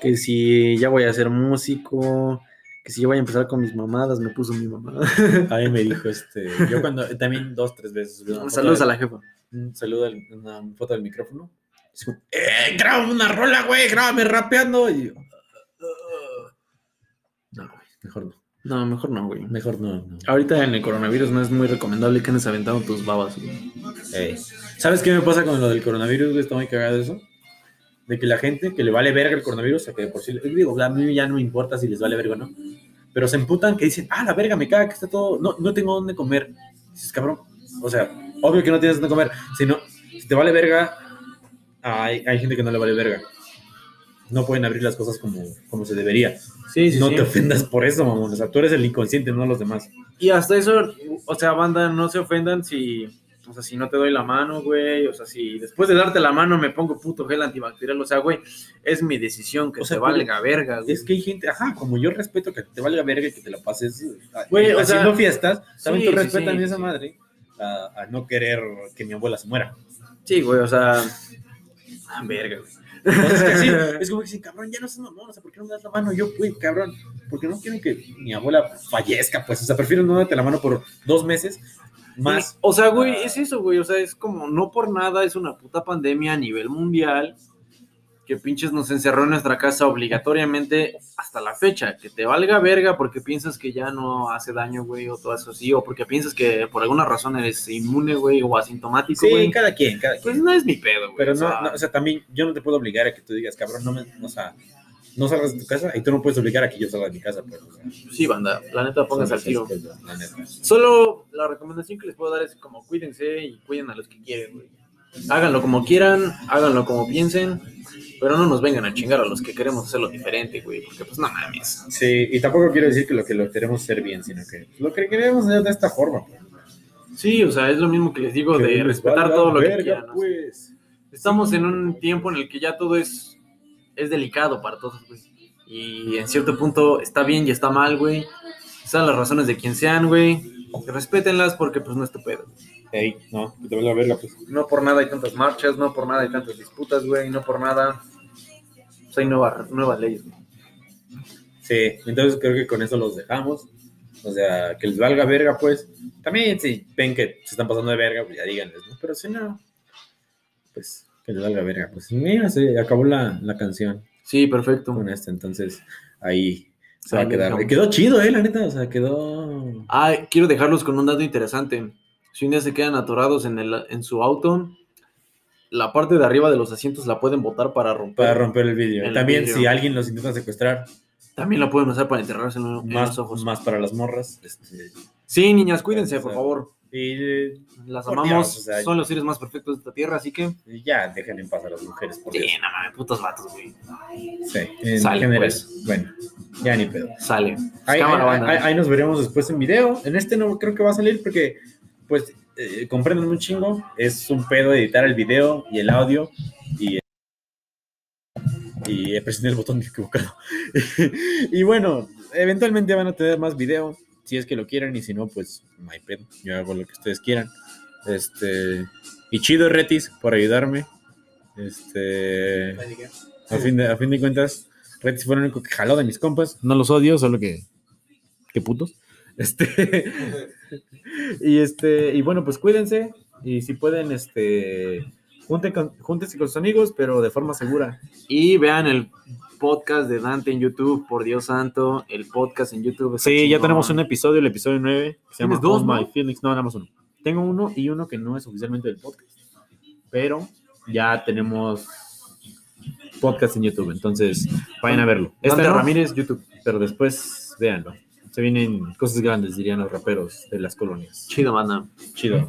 Speaker 2: Que si ya voy a ser músico. Que si ya voy a empezar con mis mamadas, me puso mi mamada.
Speaker 1: A mí me dijo este. Yo cuando también dos, tres veces subí una foto
Speaker 2: Saludos
Speaker 1: de-
Speaker 2: a la jefa.
Speaker 1: un saludo, al- una foto del micrófono. Es como, ¡eh! Graba una rola, güey, grábame rapeando. Y yo,
Speaker 2: No, güey.
Speaker 1: mejor no,
Speaker 2: No, mejor no, güey.
Speaker 1: mejor no. no.
Speaker 2: Ahorita en el coronavirus no es muy recomendable que andes aventando tus babas, güey.
Speaker 1: Ey. ¿Sabes qué me pasa con lo del coronavirus? güey? Está muy cagado eso. De que la gente que le vale verga el coronavirus, o sea, que por sí, digo, a mí ya no me importa si les vale verga o no, pero se emputan que dicen, ah, la verga, me caga que está todo, no, no tengo dónde comer. Dices, cabrón, o sea, obvio que no tienes dónde comer, sino, si te vale verga, hay, hay gente que no le vale verga. No pueden abrir las cosas como, como se debería.
Speaker 2: Sí, sí,
Speaker 1: no
Speaker 2: sí.
Speaker 1: te ofendas por eso, mamón. O sea, tú eres el inconsciente, no los demás.
Speaker 2: Y hasta eso, o sea, banda, no se ofendan si, o sea, si no te doy la mano, güey, o sea, si después de darte la mano me pongo puto gel antibacterial, o sea, güey, es mi decisión que
Speaker 1: O sea,
Speaker 2: te valga verga, güey.
Speaker 1: Es que hay gente, ajá, como yo respeto que te valga verga y que te la pases
Speaker 2: Güey, o
Speaker 1: haciendo
Speaker 2: sea,
Speaker 1: fiestas, también
Speaker 2: sí,
Speaker 1: tú respetas
Speaker 2: sí,
Speaker 1: a esa madre a, a no querer que mi abuela se muera.
Speaker 2: Sí, güey, o sea, ah, verga, güey.
Speaker 1: Entonces, que sí, es como que sí, cabrón, ya no seas mamón, o sea, ¿por qué no me das la mano? Yo, güey, cabrón, porque no quieren que mi abuela fallezca, pues, o sea, prefiero no darte la mano por dos meses más.
Speaker 2: O sea, güey, es eso, güey. O sea, es como no por nada es una puta pandemia a nivel mundial que pinches nos encerró en nuestra casa obligatoriamente hasta la fecha. Que te valga verga porque piensas que ya no hace daño, güey, o todo eso así. O porque piensas que por alguna razón eres inmune, güey, o asintomático,
Speaker 1: Sí,
Speaker 2: güey.
Speaker 1: cada quien, cada quien.
Speaker 2: Pues no es mi pedo, güey.
Speaker 1: Pero
Speaker 2: o
Speaker 1: no,
Speaker 2: sea,
Speaker 1: no, o sea, también yo no te puedo obligar a que tú digas, cabrón, no me, o sea, no salgas de tu casa y tú no puedes obligar a que yo salga de mi casa, pues. o sea,
Speaker 2: Sí, banda, la neta,
Speaker 1: son
Speaker 2: al tiro.
Speaker 1: esas cosas, la neta.
Speaker 2: Solo la recomendación que les puedo dar es como cuídense y cuiden a los que quieren, güey. Háganlo como quieran, háganlo como piensen, pero no nos vengan a chingar a los que queremos hacerlo diferente, güey, porque pues no mames.
Speaker 1: Sí, y tampoco quiero decir que lo que lo queremos hacer bien, sino que lo que queremos hacer de esta forma. pues.
Speaker 2: Sí, o sea, es lo mismo que les digo
Speaker 1: Que
Speaker 2: de respetar todo lo que quieran. ¿no?
Speaker 1: pues.
Speaker 2: Estamos en un tiempo en el que ya todo es, es delicado para todos, güey. Y en cierto punto está bien y está mal, güey. Sean las razones de quien sean, güey. Respétenlas porque pues no es tu pedo.
Speaker 1: Ey, no, que te valga verga, pues.
Speaker 2: No por nada hay tantas marchas, no por nada hay tantas disputas, güey, no por nada. Pues hay nueva- nuevas leyes, güey.
Speaker 1: Sí, entonces creo que con eso los dejamos. O sea, que les valga verga, pues. También si ven que se están pasando de verga, pues ya díganles, ¿no? Pero si no, pues que les valga verga. Pues mira, se acabó la, la canción
Speaker 2: Sí, perfecto.
Speaker 1: con esta, entonces ahí se va a quedar.
Speaker 2: dejamos.
Speaker 1: Quedó chido, eh, la neta, o sea, quedó...
Speaker 2: Ah, quiero dejarlos con un dato interesante. Si un día se quedan atorados en, el, en su auto, la parte de arriba de los asientos la pueden botar para romper.
Speaker 1: Para romper el vídeo.
Speaker 2: El
Speaker 1: También
Speaker 2: vidrio.
Speaker 1: si alguien los intenta secuestrar,
Speaker 2: También la pueden usar para enterrarse en, en
Speaker 1: más,
Speaker 2: los ojos.
Speaker 1: más para las morras. este,
Speaker 2: Sí, niñas, cuídense, por favor.
Speaker 1: Y
Speaker 2: Las
Speaker 1: Por
Speaker 2: amamos,
Speaker 1: Dios, o sea,
Speaker 2: son los seres más perfectos de esta tierra, así que.
Speaker 1: ya, dejen en paz a las mujeres, por
Speaker 2: Sí,
Speaker 1: Dios.
Speaker 2: no mames, putos vatos, güey.
Speaker 1: Sí, en
Speaker 2: Sale,
Speaker 1: general.
Speaker 2: pues.
Speaker 1: Bueno, ya ni pedo.
Speaker 2: Sale.
Speaker 1: Ahí, ahí- ahí nos veremos después en video. En este no creo que va a salir porque, pues, eh, comprenden un chingo. Es un pedo editar el video y el audio. Y, y presioné el botón equivocado. y bueno, eventualmente van a tener más video. Si es que lo quieren. Y si no, pues, hay pedo. Yo hago lo que ustedes quieran. Este. Y chido, Retis, por ayudarme. Este. A fin de, a fin de cuentas, Retis fue el único que jaló de mis compas. No los odio, solo que. Qué putos. Este. y este. Y bueno, pues cuídense. Y si pueden, este. Junten con, júntense con sus amigos, pero de forma segura.
Speaker 2: Y vean el podcast de Dante en YouTube, por Dios santo. El podcast en YouTube.
Speaker 1: Sí, ya tenemos un episodio, el episodio 9. Que se llama
Speaker 2: ¿Tienes dos,
Speaker 1: All
Speaker 2: no?
Speaker 1: My Feelings. No, nada más uno. Tengo uno y uno que no es oficialmente del podcast. Pero ya tenemos podcast en YouTube. Entonces, vayan a verlo. No,
Speaker 2: Ramírez, YouTube.
Speaker 1: pero después véanlo. Se vienen cosas grandes, dirían los raperos de las colonias.
Speaker 2: Chido, banda.
Speaker 1: Chido.